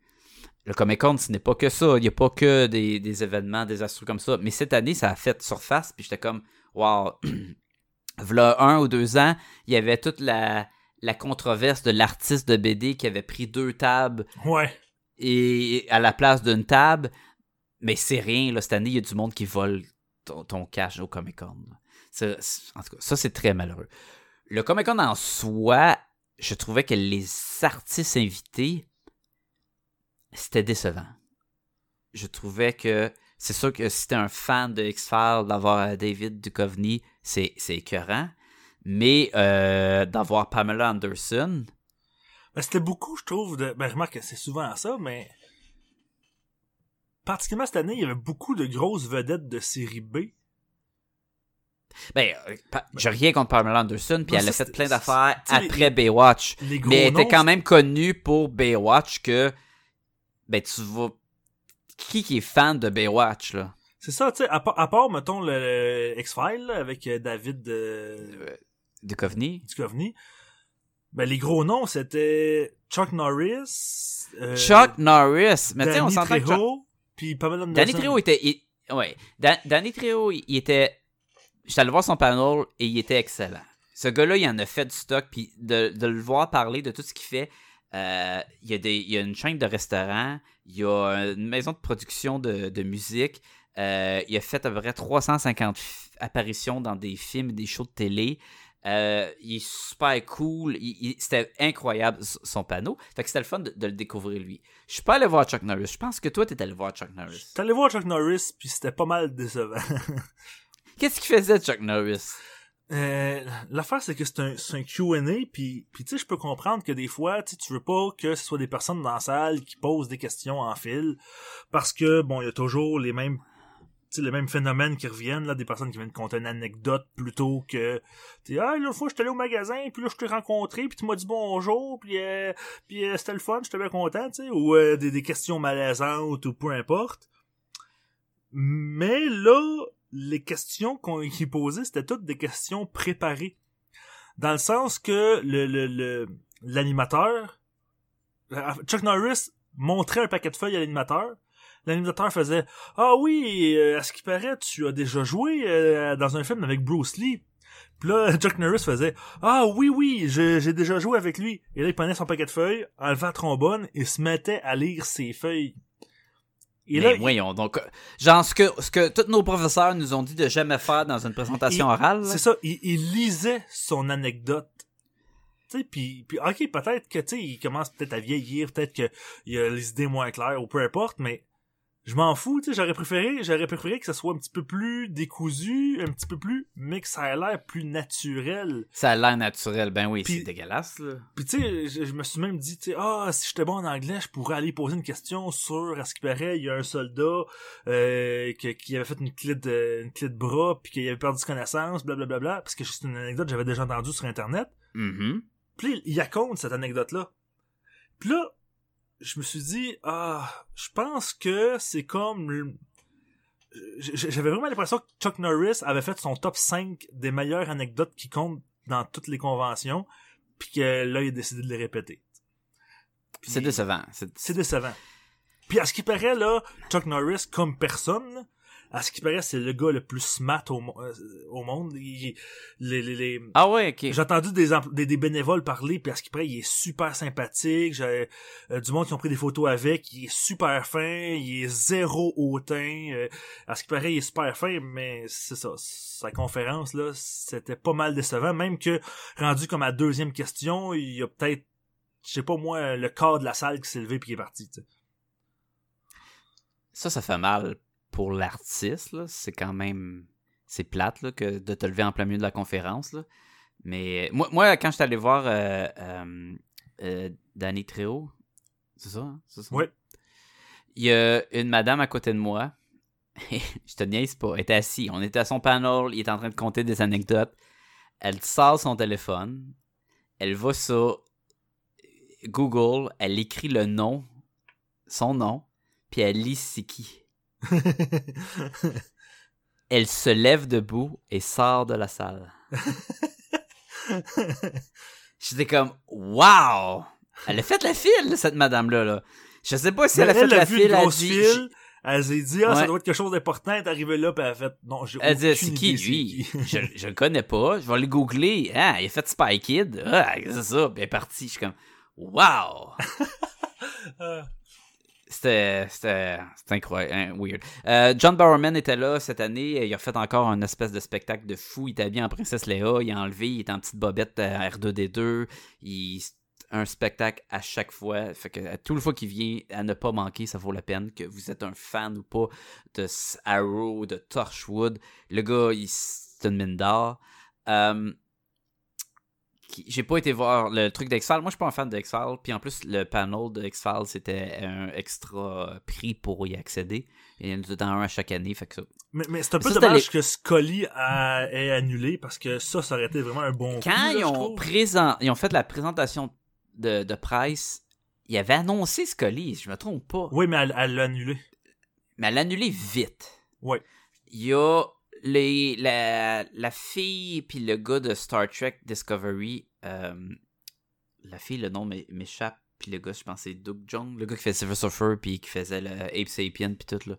Le Comic Con, ce n'est pas que ça. Il n'y a pas que des, des événements désastreux comme ça. Mais cette année, ça a fait surface, puis j'étais comme, wow. V'là un ou deux ans, il y avait toute la, la controverse de l'artiste de BD qui avait pris deux tables Ouais. et à la place d'une table. Mais c'est rien, là, cette année, il y a du monde qui vole ton, ton cash au Comic Con. En tout cas, ça, c'est très malheureux. Le Comic Con en soi, je trouvais que les artistes invités, c'était décevant. Je trouvais que c'est sûr que si t'es un fan de X-Files, d'avoir euh, David Duchovny, c'est écœurant. Mais euh, d'avoir Pamela Anderson, Ben, c'était beaucoup, je trouve, de. Ben, remarque que c'est souvent ça, mais. Particulièrement cette année, il y avait beaucoup de grosses vedettes de série B. Ben, euh, j'ai rien contre Pamela Anderson, puis Non, elle a fait plein d'affaires les- après Baywatch. Les Mais elle était quand même connue pour Baywatch que, ben, tu vas... Qui qui est fan de Baywatch, là? C'est ça, tu sais, à, part- à part, mettons, le, le X-Files, là, avec euh, David euh, Duchovny? Duchovny, ben, les gros noms, c'était Chuck Norris, euh, Chuck Norris. Mais tu sais, on s'entend que Chuck- Trejo, puis Pamela Anderson. Danny Trejo était... il- Danny Trejo, il, était... J'étais allé voir son panel et il était excellent. Ce gars-là, il en a fait du stock, puis de, le voir parler de tout ce qu'il fait... euh, il, y a une chaîne de restaurants, il y a une maison de production de, musique, euh, il a fait à peu près 350 f- apparitions dans des films et des shows de télé. Euh, il est super cool. c'était incroyable son panneau. Fait que c'était le fun de, de le découvrir lui. Je suis pas allé voir Chuck Norris. Je pense que toi, t'es allé voir Chuck Norris. T'es allé voir Chuck Norris, puis c'était pas mal décevant. Qu'est-ce qu'il faisait, Chuck Norris? Euh, L'affaire, c'est que c'est un, c'est un Q&A, puis, puis tu sais, je peux comprendre que des fois, tu tu veux pas que ce soit des personnes dans la salle qui posent des questions en fil, parce que, bon, il y a toujours les mêmes les mêmes phénomènes qui reviennent, là, des personnes qui viennent te conter une anecdote plutôt que, tu ah, l'autre fois, j'étais allé au magasin, puis là, je t'ai rencontré, puis tu m'as dit bonjour, puis, euh, puis euh, c'était le fun, j'étais bien content, tu sais, ou euh, des, des questions malaisantes, ou peu importe. Mais là, les questions qu'on qui posaient, c'était toutes des questions préparées. Dans le sens que le le- l'animateur, Chuck Norris montrait un paquet de feuilles à l'animateur. L'animateur faisait Ah oui, euh, à ce qui paraît, tu as déjà joué euh, dans un film avec Bruce Lee. Puis là, Chuck Norris faisait Ah oui, oui, j'ai déjà joué avec lui. Et là, il prenait son paquet de feuilles, enlevait la trombone et se mettait à lire ses feuilles. Et Mais là, voyons, donc, genre, ce que, ce que tous nos professeurs nous ont dit de jamais faire dans une présentation Il- orale. C'est ça, il, il lisait son anecdote. Tu sais, puis, puis ok, peut-être que, tu sais, il commence peut-être à vieillir, peut-être qu'il a les idées moins claires, ou peu importe, mais je m'en fous, tu sais, j'aurais préféré, j'aurais préféré que ça soit un petit peu plus décousu, un petit peu plus, mais que ça ait l'air plus naturel. Ça a l'air naturel. Ben oui, Puis- c'est dégueulasse, là. Puis tu sais, je, je me suis même dit, tu sais, ah, si j'étais bon en anglais, je pourrais aller poser une question sur, à ce qui paraît, il y a un soldat euh, qui avait fait une clé de, une clé de bras, puis qu'il avait perdu connaissance, blablabla, parce que c'est une anecdote que j'avais déjà entendue sur Internet. Mhm. Puis là, il raconte cette anecdote-là. Puis là, je me suis dit, ah, je pense que c'est comme... J'avais vraiment l'impression que Chuck Norris avait fait son top 5 des meilleures anecdotes qui comptent dans toutes les conventions, puis que là, il a décidé de les répéter. C'est décevant. C'est- C'est décevant. Puis à ce qui paraît, là, Chuck Norris, comme personne, à ce qui paraît, c'est le gars le plus smart au, mo- euh, au monde. Il- les, les, les- Ah ouais, ok. j'ai entendu des, des, des bénévoles parler, puis à ce qui paraît, il est super sympathique. J'ai euh, du monde qui ont pris des photos avec. Il est super fin, il est zéro hautain. euh, à ce qui paraît, il est super fin, mais c'est ça. Sa conférence, là, c'était pas mal décevant. Même que, rendu comme à deuxième question, il y a peut-être, je sais pas moi, le quart de la salle qui s'est levé puis qui est parti. Ça, ça fait mal pour l'artiste. C'est quand même... C'est plate, là, que de te lever en plein milieu de la conférence, là. Mais moi, moi quand je suis allé voir euh, euh, euh, Danny Trejo, c'est ça, hein? C'est ça? Ouais. Il y a une madame à côté de moi. je te niaise pas. Elle était assise. On était à son panel. Il est en train de compter des anecdotes. Elle sort son téléphone. Elle va sur Google. Elle écrit le nom, son nom, puis elle lit c'est qui. Elle se lève debout et sort de la salle. J'étais comme, wow! Elle a fait la file, cette madame-là, là. Je sais pas si elle a fait elle a la vu file, elle a grosse dit, file, elle s'est dit, ah, ça doit être quelque chose d'important, elle est arrivée là, puis elle a fait, non, j'ai Elle dit, c'est qui, idée lui? c'est qui? je, je le connais pas. Je vais aller googler. Ah, il a fait Spy Kid. Ah, c'est ça. Puis elle est partie. Je suis comme, wow! C'était, incroyable, hein, weird. Euh, John Barrowman était là cette année. Il a fait encore un espèce de spectacle de fou. Il était habillé en Princesse Léa. Il a enlevé. Il était en petite bobette euh, R2D2. Il, un spectacle à chaque fois. Fait que à toute fois qu'il vient, à ne pas manquer, ça vaut la peine. Que vous êtes un fan ou pas de Arrow, de Torchwood. Le gars, il, c'est une mine d'or. Euh, j'ai pas été voir le truc d'X-Files. Moi, je suis pas un fan d'X-Files. Puis en plus, le panel de X-Files, c'était un extra prix pour y accéder. Il y en a un à chaque année. Fait que ça- Mais, mais c'est un peu Ça, dommage que Scully a- ait annulé, parce que ça, ça aurait été vraiment un bon coup, Quand là, ils, ont présent... ils ont fait la présentation de, de Price, ils avaient annoncé Scully, je me trompe pas. Oui, mais elle l'a annulé. Mais elle l'a annulé vite. Ouais. Il y a les, la, la fille puis le gars de Star Trek Discovery. euh, la fille, le nom m'é- m'échappe. Puis le gars, je pense, c'est Doug Jung, le gars qui fait Silver Surfer puis qui faisait le Ape Sapien puis tout là.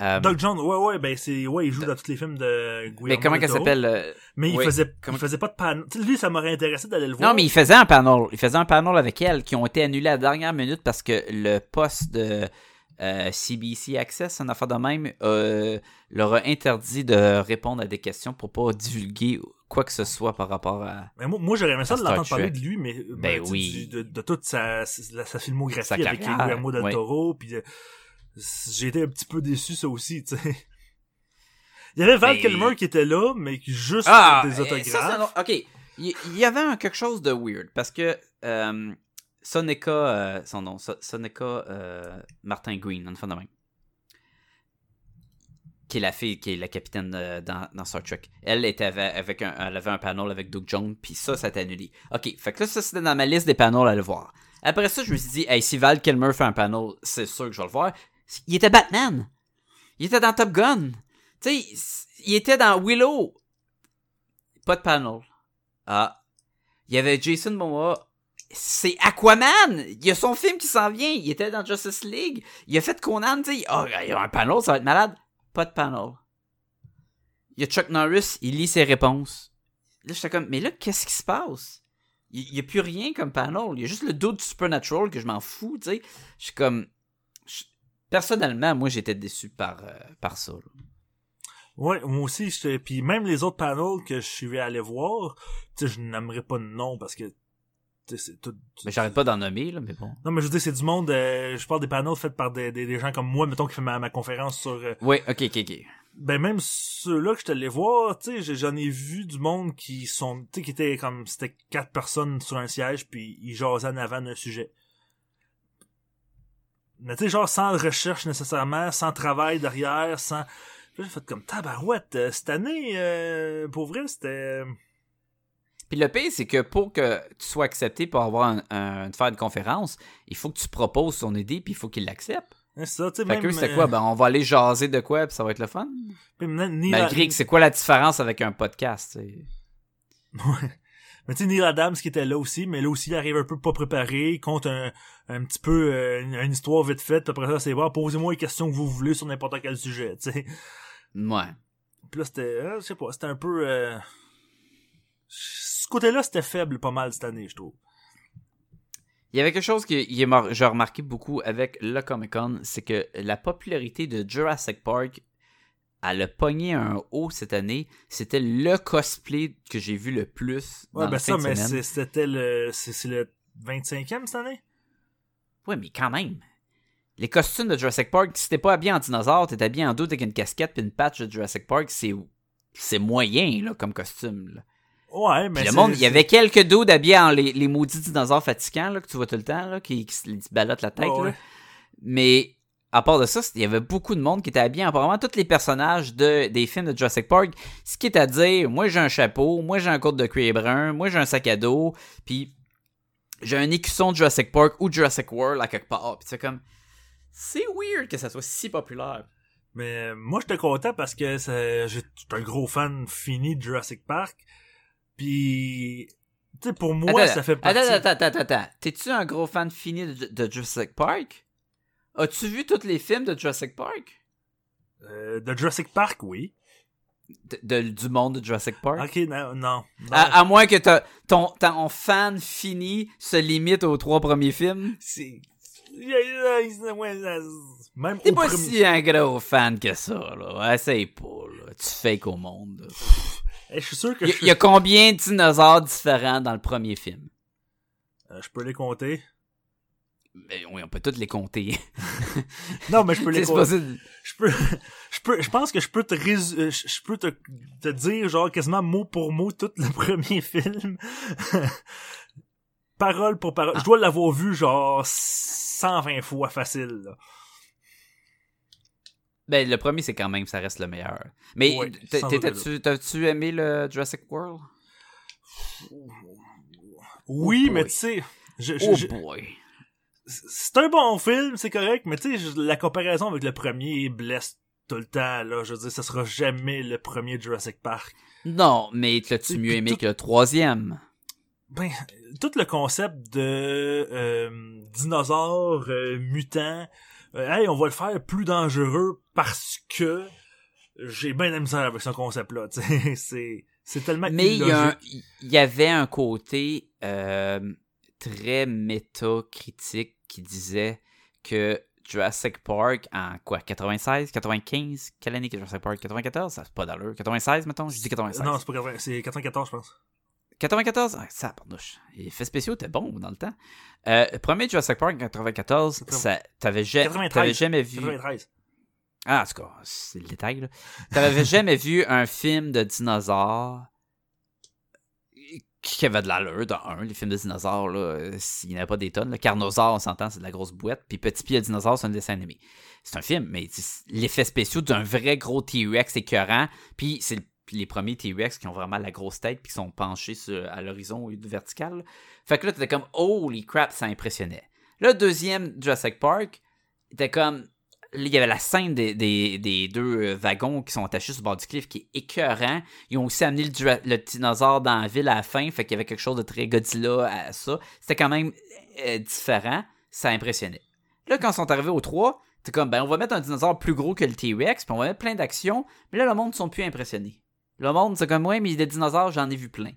Euh, Doug John, ouais, ouais, ben c'est, ouais, il joue dans tous les films de Guillermo mais comment qu'elle s'appelle euh, Mais il Oui. faisait, Comment- il faisait pas de sais, lui, ça m'aurait intéressé d'aller le voir. Non, mais il faisait un panel. Il faisait un panel avec elle qui ont été annulés à la dernière minute parce que le poste de euh, CBC Access, un affaire de même, euh, leur a interdit de répondre à des questions pour pas divulguer quoi que ce soit par rapport à Mais moi, moi j'aurais aimé ça de l'entendre parler de lui, mais Ben sais, oui. du- de, de toute sa, sa, sa filmographie Sa avec Guillermo del. Toro, puis euh, j'ai été un petit peu déçu ça aussi, tu sais. Il y avait Val Ben, Kilmer qui était là, mais qui juste Ah, des euh, autographes. ça, ok. Il y avait un- quelque chose de weird parce que euh, Soneca, euh, son nom, euh, Martin Green, une femme de même, qui est la fille, qui est la capitaine euh, dans, dans Star Trek. Elle était avec, un, elle avait un panel avec Doug Jones, puis ça, ça a été annulé. Ok, fait que là, ça c'était dans ma liste des panels à le voir. Après ça, je me suis dit, hey, si Val Kilmer fait un panel, c'est sûr que je vais le voir. Il était Batman. Il était dans Top Gun. Tu sais, il était dans Willow. Pas de panel. Ah. Il y avait Jason Momoa. C'est Aquaman! Il y a son film qui s'en vient. Il était dans Justice League. Il a fait Conan, tu sais. Oh, il y a un panel, ça va être malade. Pas de panel. Il y a Chuck Norris, il lit ses réponses. Là, j'étais comme, mais là, qu'est-ce qui se passe? Il n'y a plus rien comme panel. Il y a juste le dos du Supernatural que je m'en fous, tu sais. Je suis comme. Personnellement, moi, j'étais déçu par, euh, ça. Ouais, moi aussi, puis même les autres panels que je suis allé voir, tu sais, je n'aimerais pas de nom parce que, tu sais, c'est tout. Mais j'arrête pas d'en nommer, là, mais bon. Non, mais je veux dire, c'est du monde, euh, je parle des panels faits par des, des, des gens comme moi, mettons, qui fait ma, ma conférence sur, euh, Oui, ok, ok, ok. ben même ceux-là que je allé voir, tu sais, j'en ai vu du monde qui sont, tu sais, qui étaient comme, c'était quatre personnes sur un siège, puis ils jasaient en avant d'un sujet. Mais tu sais, genre sans recherche nécessairement, sans travail derrière, sans... Là, j'ai fait comme, tabarouette, euh, cette année, euh, pour vrai, c'était... Puis le pire, c'est que pour que tu sois accepté pour avoir un, un- faire une conférence, il faut que tu proposes ton idée, puis il faut qu'il l'accepte. c'est ça, tu sais, Fait même... que eux, c'était euh, quoi? Ben, on va aller jaser de quoi, puis ça va être le fun. Malgré que c'est quoi la différence avec un podcast, tu sais? Ouais. Mais tu sais, Neil Adams qui était là aussi, mais là aussi, il arrive un peu pas préparé, il compte un, un petit peu euh, une, une histoire vite faite, après ça, c'est bon, posez-moi les questions que vous voulez sur n'importe quel sujet, tu sais. Ouais. Puis là, c'était, euh, je sais pas, c'était un peu... euh, côté-là, c'était faible pas mal cette année, je trouve. Il y avait quelque chose que j'ai remarqué beaucoup avec le Comic Con, c'est que la popularité de Jurassic Park, elle a pogné un haut cette année. C'était le cosplay que j'ai vu le plus dans Ouais, la ben ça, mais c'était le... C'est c'est le 25e cette année? Ouais, mais quand même. Les costumes de Jurassic Park, si t'es pas habillé en dinosaure, t'es habillé en doute avec une casquette puis une patch de Jurassic Park, c'est c'est moyen là, comme costume. là. Ouais, mais Puis le c'est- monde, il y avait quelques dos habillés en les, les maudits dinosaures fatigants là, que tu vois tout le temps, là, qui, qui se ballottent la tête. Ouais, là. ouais. Mais à part de ça, il y avait beaucoup de monde qui était habillé en vraiment tous les personnages de, des films de Jurassic Park. Ce qui est à dire, moi j'ai un chapeau, moi j'ai un côte de cuir brun, moi j'ai un sac à dos, puis j'ai un écusson de Jurassic Park ou Jurassic World à quelque part. Puis c'est comme, c'est weird que ça soit si populaire. Mais moi, j'étais content parce que c'est- j'ai- j'étais un gros fan fini de Jurassic Park. Puis, Tu sais, pour moi, Attends, ça fait partie... Attends, attends, attends, attends. T'es-tu un gros fan fini de, de Jurassic Park? As-tu vu tous les films de Jurassic Park? Euh, de Jurassic Park, oui. De- de- du monde de Jurassic Park? Ok, non, non. non. À, à moins que ton, ton fan fini se limite aux trois premiers films? C'est... Même T'es pas premier... si un gros fan que ça, là. Essaye pas, là. Tu fake au monde. Eh, je suis sûr que Il y, je, y a combien de dinosaures différents dans le premier film? Euh, je peux les compter. Ben, oui, on peut tous les compter. Non, mais je peux les compter. Je peux, je peux, je pense que je peux te rés- euh, je peux te, te dire genre quasiment mot pour mot tout le premier film. parole pour parole. Je dois l'avoir vu genre 120 fois facile. là. Ben, le premier, c'est quand même, ça reste le meilleur. Mais Ouais, t'as-tu aimé le Jurassic World? Oui, Oh mais tu sais, Oh boy. c'est un bon film, c'est correct, mais tu sais, la comparaison avec le premier blesse tout le temps, là. Je veux dire, ça sera jamais le premier Jurassic Park. Non, mais l'as-tu mieux aimé tout- que le troisième? Ben, tout le concept de euh, dinosaures euh, mutants, hey, on va le faire plus dangereux parce que j'ai bien de la misère avec ce concept-là. c'est c'est tellement Mais il y, y avait un côté euh, très méta-critique qui disait que Jurassic Park en quoi 96, 95 Quelle année que Jurassic Park? 94 Ça c'est pas d'allure. 96 mettons? Je dis 96. Non, c'est pas 80, c'est 94, je pense. 94 ah, Ça, pardouche. Les effets spéciaux étaient bons dans le temps. Euh, le premier Jurassic Park en 94, ça, t'avais, ja- 93. t'avais jamais vu. 93. Ah, en tout cas, c'est le détail, là. T'avais jamais vu un film de dinosaures qui avait de l'allure, dans un, les films de dinosaures, là, euh, s'il n'y en avait pas des tonnes. Le Carnosaure, on s'entend, c'est de la grosse boîte. Puis Petit Pied le dinosaure, c'est un dessin animé. C'est un film, mais l'effet spéciaux d'un vrai gros T-Rex écœurant. Puis c'est le- les premiers T-Rex qui ont vraiment la grosse tête puis qui sont penchés à l'horizon vertical. Fait que là, t'étais comme, holy crap, ça impressionnait. Le deuxième Jurassic Park, était comme il y avait la scène des, deux euh, wagons qui sont attachés sur le bord du cliff qui est écœurant. Ils ont aussi amené le dinosaure dans la ville à la fin, fait qu'il y avait quelque chose de très Godzilla à ça. C'était quand même euh, différent. Ça impressionnait. Là, quand ils sont arrivés aux trois, t'es comme, ben, on va mettre un dinosaure plus gros que le T-Rex, puis on va mettre plein d'actions. Mais là, le monde ne sont plus impressionnés. Le monde, c'est comme, ouais, mais des dinosaures, j'en ai vu plein.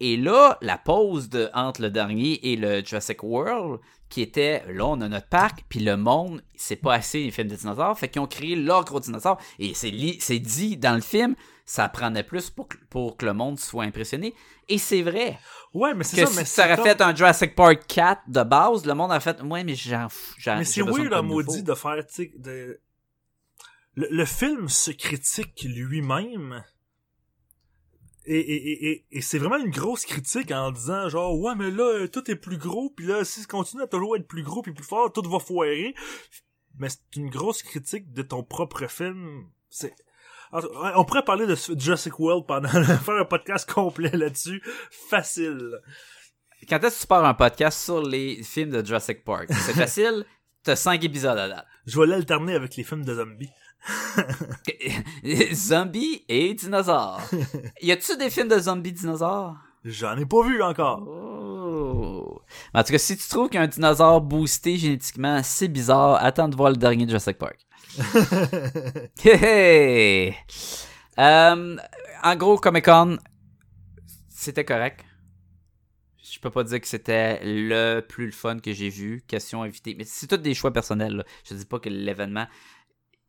Et là, la pause de, entre le dernier et le Jurassic World, qui était, là, on a notre parc, puis le monde, c'est pas assez les films de dinosaures, fait qu'ils ont créé leur gros dinosaure. Et c'est dit dans le film, ça prenait plus pour que, pour que le monde soit impressionné. Et c'est vrai. Ouais, mais c'est ça, mais si ça aurait fait un Jurassic Park 4 de base, le monde a fait, ouais, mais j'en fous. Mais j'ai c'est quoi de maudit, de faire, tu sais, de... Le, le film se critique lui-même. Et, et, et, et, c'est vraiment une grosse critique en disant genre ouais mais là euh, tout est plus gros puis là si ça continue à toujours être plus gros puis plus fort tout va foirer. Mais c'est une grosse critique de ton propre film. C'est on pourrait parler de Jurassic World pendant faire un podcast complet là-dessus. Facile. Quand est-ce que tu pars un podcast sur les films de Jurassic Park? C'est facile, t'as 5 épisodes à date. je vais l'alterner avec les films de zombies zombies et dinosaures. Y a-tu des films de zombies dinosaures? j'en ai pas vu encore Oh. En tout cas, si tu trouves qu'un dinosaure boosté génétiquement, c'est bizarre, attends de voir le dernier Jurassic Park. Hey. Euh, en gros, Comic Con, c'était correct. Je peux pas dire que c'était le plus le fun que j'ai vu. Question invitée. Mais c'est tout des choix personnels. là. Je dis pas que l'événement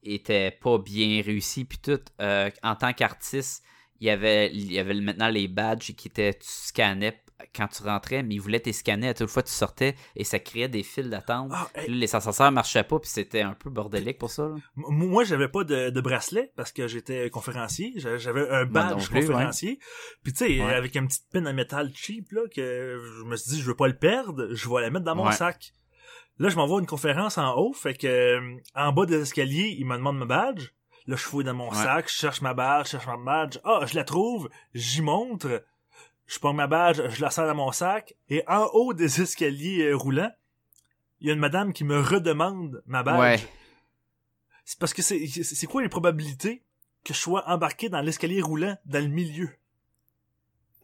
était pas bien réussi. Puis tout, euh, en tant qu'artiste, il y avait, il y avait maintenant les badges qui étaient, tu scannais quand tu rentrais, mais ils voulaient te scanner à toute fois que tu sortais et ça créait des files d'attente. Ah, hey, les ascenseurs marchaient pas, puis c'était un peu bordélique pour ça. là. Moi, j'avais pas de, de bracelet parce que j'étais conférencier. J'a- J'avais un badge plus, conférencier. Puis tu sais, Ouais. avec une petite pin à métal cheap là, que je me suis dit, je veux pas le perdre, je vais la mettre dans mon Ouais. sac. Là, je m'envoie à une conférence en haut, fait que euh, en bas des escaliers, il me demande ma badge. Là, je fouille dans mon Ouais. sac, je cherche ma badge, je cherche ma badge. Ah, je la trouve, j'y montre. Je prends ma badge, je la sers dans mon sac. Et en haut des escaliers euh, roulants, il y a une madame qui me redemande ma badge. Ouais. C'est parce que c'est c'est quoi les probabilités que je sois embarqué dans l'escalier roulant dans le milieu?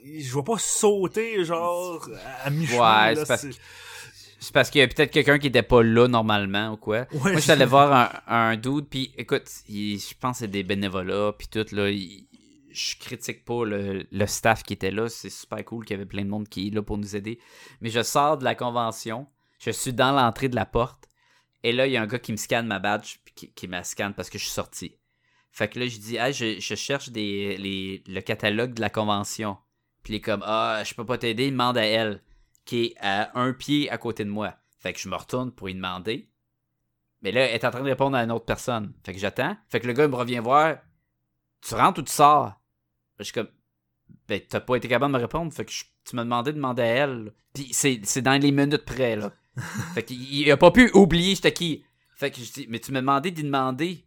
Je vais pas sauter, genre, à mi-chemin. Ouais, là, c'est parce que- C'est parce qu'il y a peut-être quelqu'un qui était pas là normalement ou quoi. Ouais, Moi, je suis allé voir un, un dude, puis écoute, il- je pense que c'est des bénévolats, puis tout, là. il- je critique pas le, le staff qui était là. C'est super cool qu'il y avait plein de monde qui est là pour nous aider. Mais je sors de la convention, je suis dans l'entrée de la porte, et là, il y a un gars qui me scanne ma badge, puis qui, qui me scanne parce que je suis sorti. Fait que là, je dis, ah, je, je cherche des, les, le catalogue de la convention. Puis il est comme, ah, je peux pas t'aider, il demande à elle, qui est à un pied à côté de moi. Fait que je me retourne pour lui demander. Mais là, elle est en train de répondre à une autre personne. Fait que j'attends. Fait que le gars me revient voir. Tu rentres ou tu sors? Je suis comme, ben, t'as pas été capable de me répondre. Fait que je- tu m'as demandé de demander à elle. Puis c'est c'est dans les minutes près, là. fait qu'il il a pas pu oublier j'étais qui. Fait que je dis, mais tu m'as demandé d'y demander.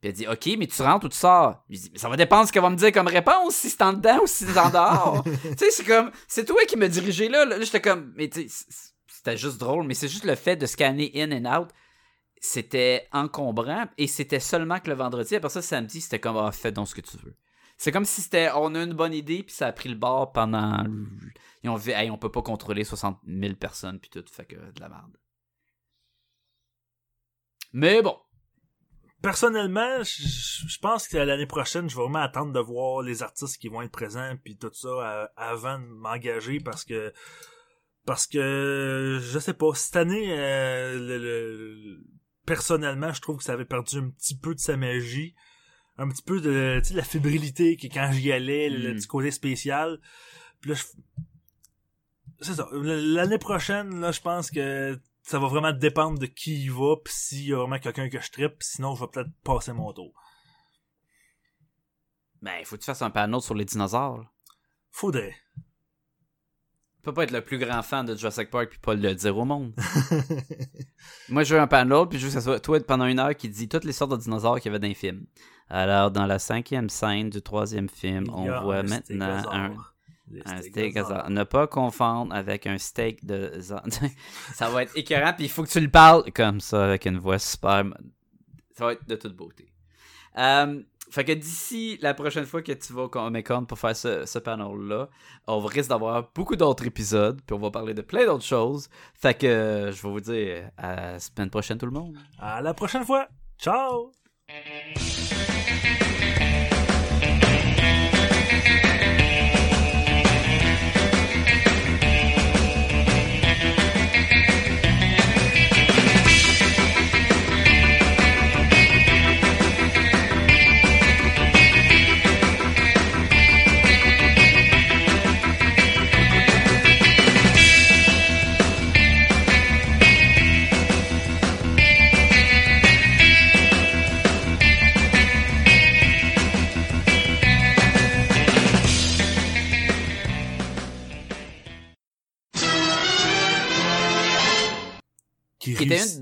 Puis elle dit, OK, mais tu rentres ou tu sors? Je dis, mais ça va dépendre de ce qu'elle va me dire comme réponse, si c'est en dedans ou si c'est en dehors. tu sais, c'est comme, c'est toi qui me dirigé là. Là, j'étais comme, mais tu sais, c'était juste drôle, mais c'est juste le fait de scanner in and out. C'était encombrant et c'était seulement que le vendredi. Après ça, samedi, c'était comme, ah, fais donc ce que tu veux. C'est comme si c'était, on a une bonne idée, puis ça a pris le bord pendant. Ils ont vu, hey, on peut pas contrôler 60 000 personnes, puis tout, fait que de la merde. Mais bon, Personnellement, je- pense que l'année prochaine, je vais vraiment attendre de voir les artistes qui vont être présents puis tout ça avant de m'engager parce que parce que je sais pas cette année euh, le- le- personnellement, je trouve que ça avait perdu un petit peu de sa magie, un petit peu de tu sais la fébrilité que quand j'y allais, le, Mm. petit côté spécial. Puis là je c'est ça. L'année prochaine, là, je pense que ça va vraiment dépendre de qui y va, pis s'il y a vraiment quelqu'un que je trippe, sinon je vais peut-être passer mon tour. ben, il faut que tu fasses un panneau sur les dinosaures. là. Faudrait. Tu peux pas être le plus grand fan de Jurassic Park puis pas le dire au monde. Moi, je veux un panel, puis je veux que ça soit toi pendant une heure qui dit toutes les sortes de dinosaures qu'il y avait dans les films. Alors, dans la cinquième scène du troisième film, on voit maintenant un, un steak hasard. Ne pas confondre avec un steak de. ça va être écœurant, puis il faut que tu le parles comme ça, avec une voix super. Ça va être de toute beauté. Euh, fait que d'ici la prochaine fois que tu vas au Comic Con pour faire ce, ce panel-là, on risque d'avoir beaucoup d'autres épisodes, puis on va parler de plein d'autres choses. Fait que euh, je vais vous dire à la semaine prochaine, tout le monde. À la prochaine fois. Ciao!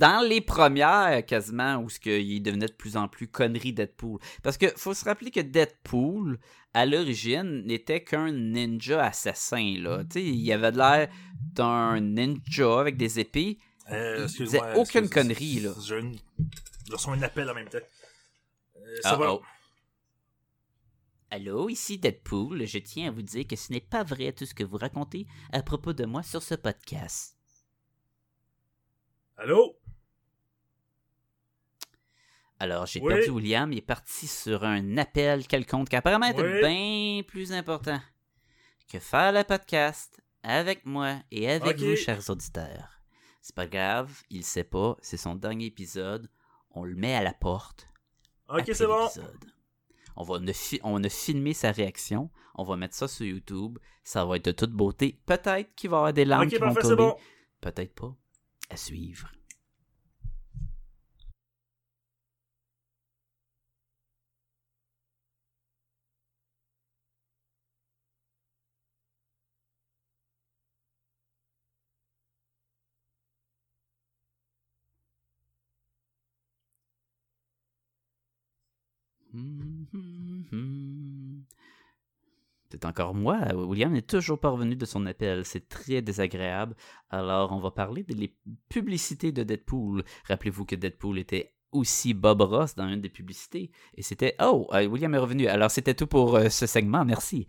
Dans les premières quasiment où ce que il devenait de plus en plus connerie Deadpool. Parce que faut se rappeler que Deadpool à l'origine n'était qu'un ninja assassin là. Tu sais, il avait l'air d'un ninja avec des épées. Euh, il faisait aucune connerie, là. Une... Je reçois un appel en même temps. Euh, ça va. Allô, ici Deadpool. Je tiens à vous dire que ce n'est pas vrai tout ce que vous racontez à propos de moi sur ce podcast. Allô? Alors, j'ai Oui. perdu William, il est parti sur un appel quelconque qui apparemment était Oui. bien plus important que faire le podcast avec moi et avec vous, chers auditeurs. C'est pas grave, il sait pas, c'est son dernier épisode. On le met à la porte. Ok, c'est bon. On va on a filmé sa réaction. On va mettre ça sur YouTube. Ça va être de toute beauté. Peut-être qu'il va y avoir des larmes Ok, qui vont parfait, c'est tomber. bon. Peut-être pas. À suivre. C'est encore moi. William n'est toujours pas revenu de son appel. C'est très désagréable. Alors, on va parler des publicités de Deadpool. Rappelez-vous que Deadpool était aussi Bob Ross dans une des publicités. Et c'était... Oh, euh, William est revenu. Alors, c'était tout pour euh, ce segment. Merci.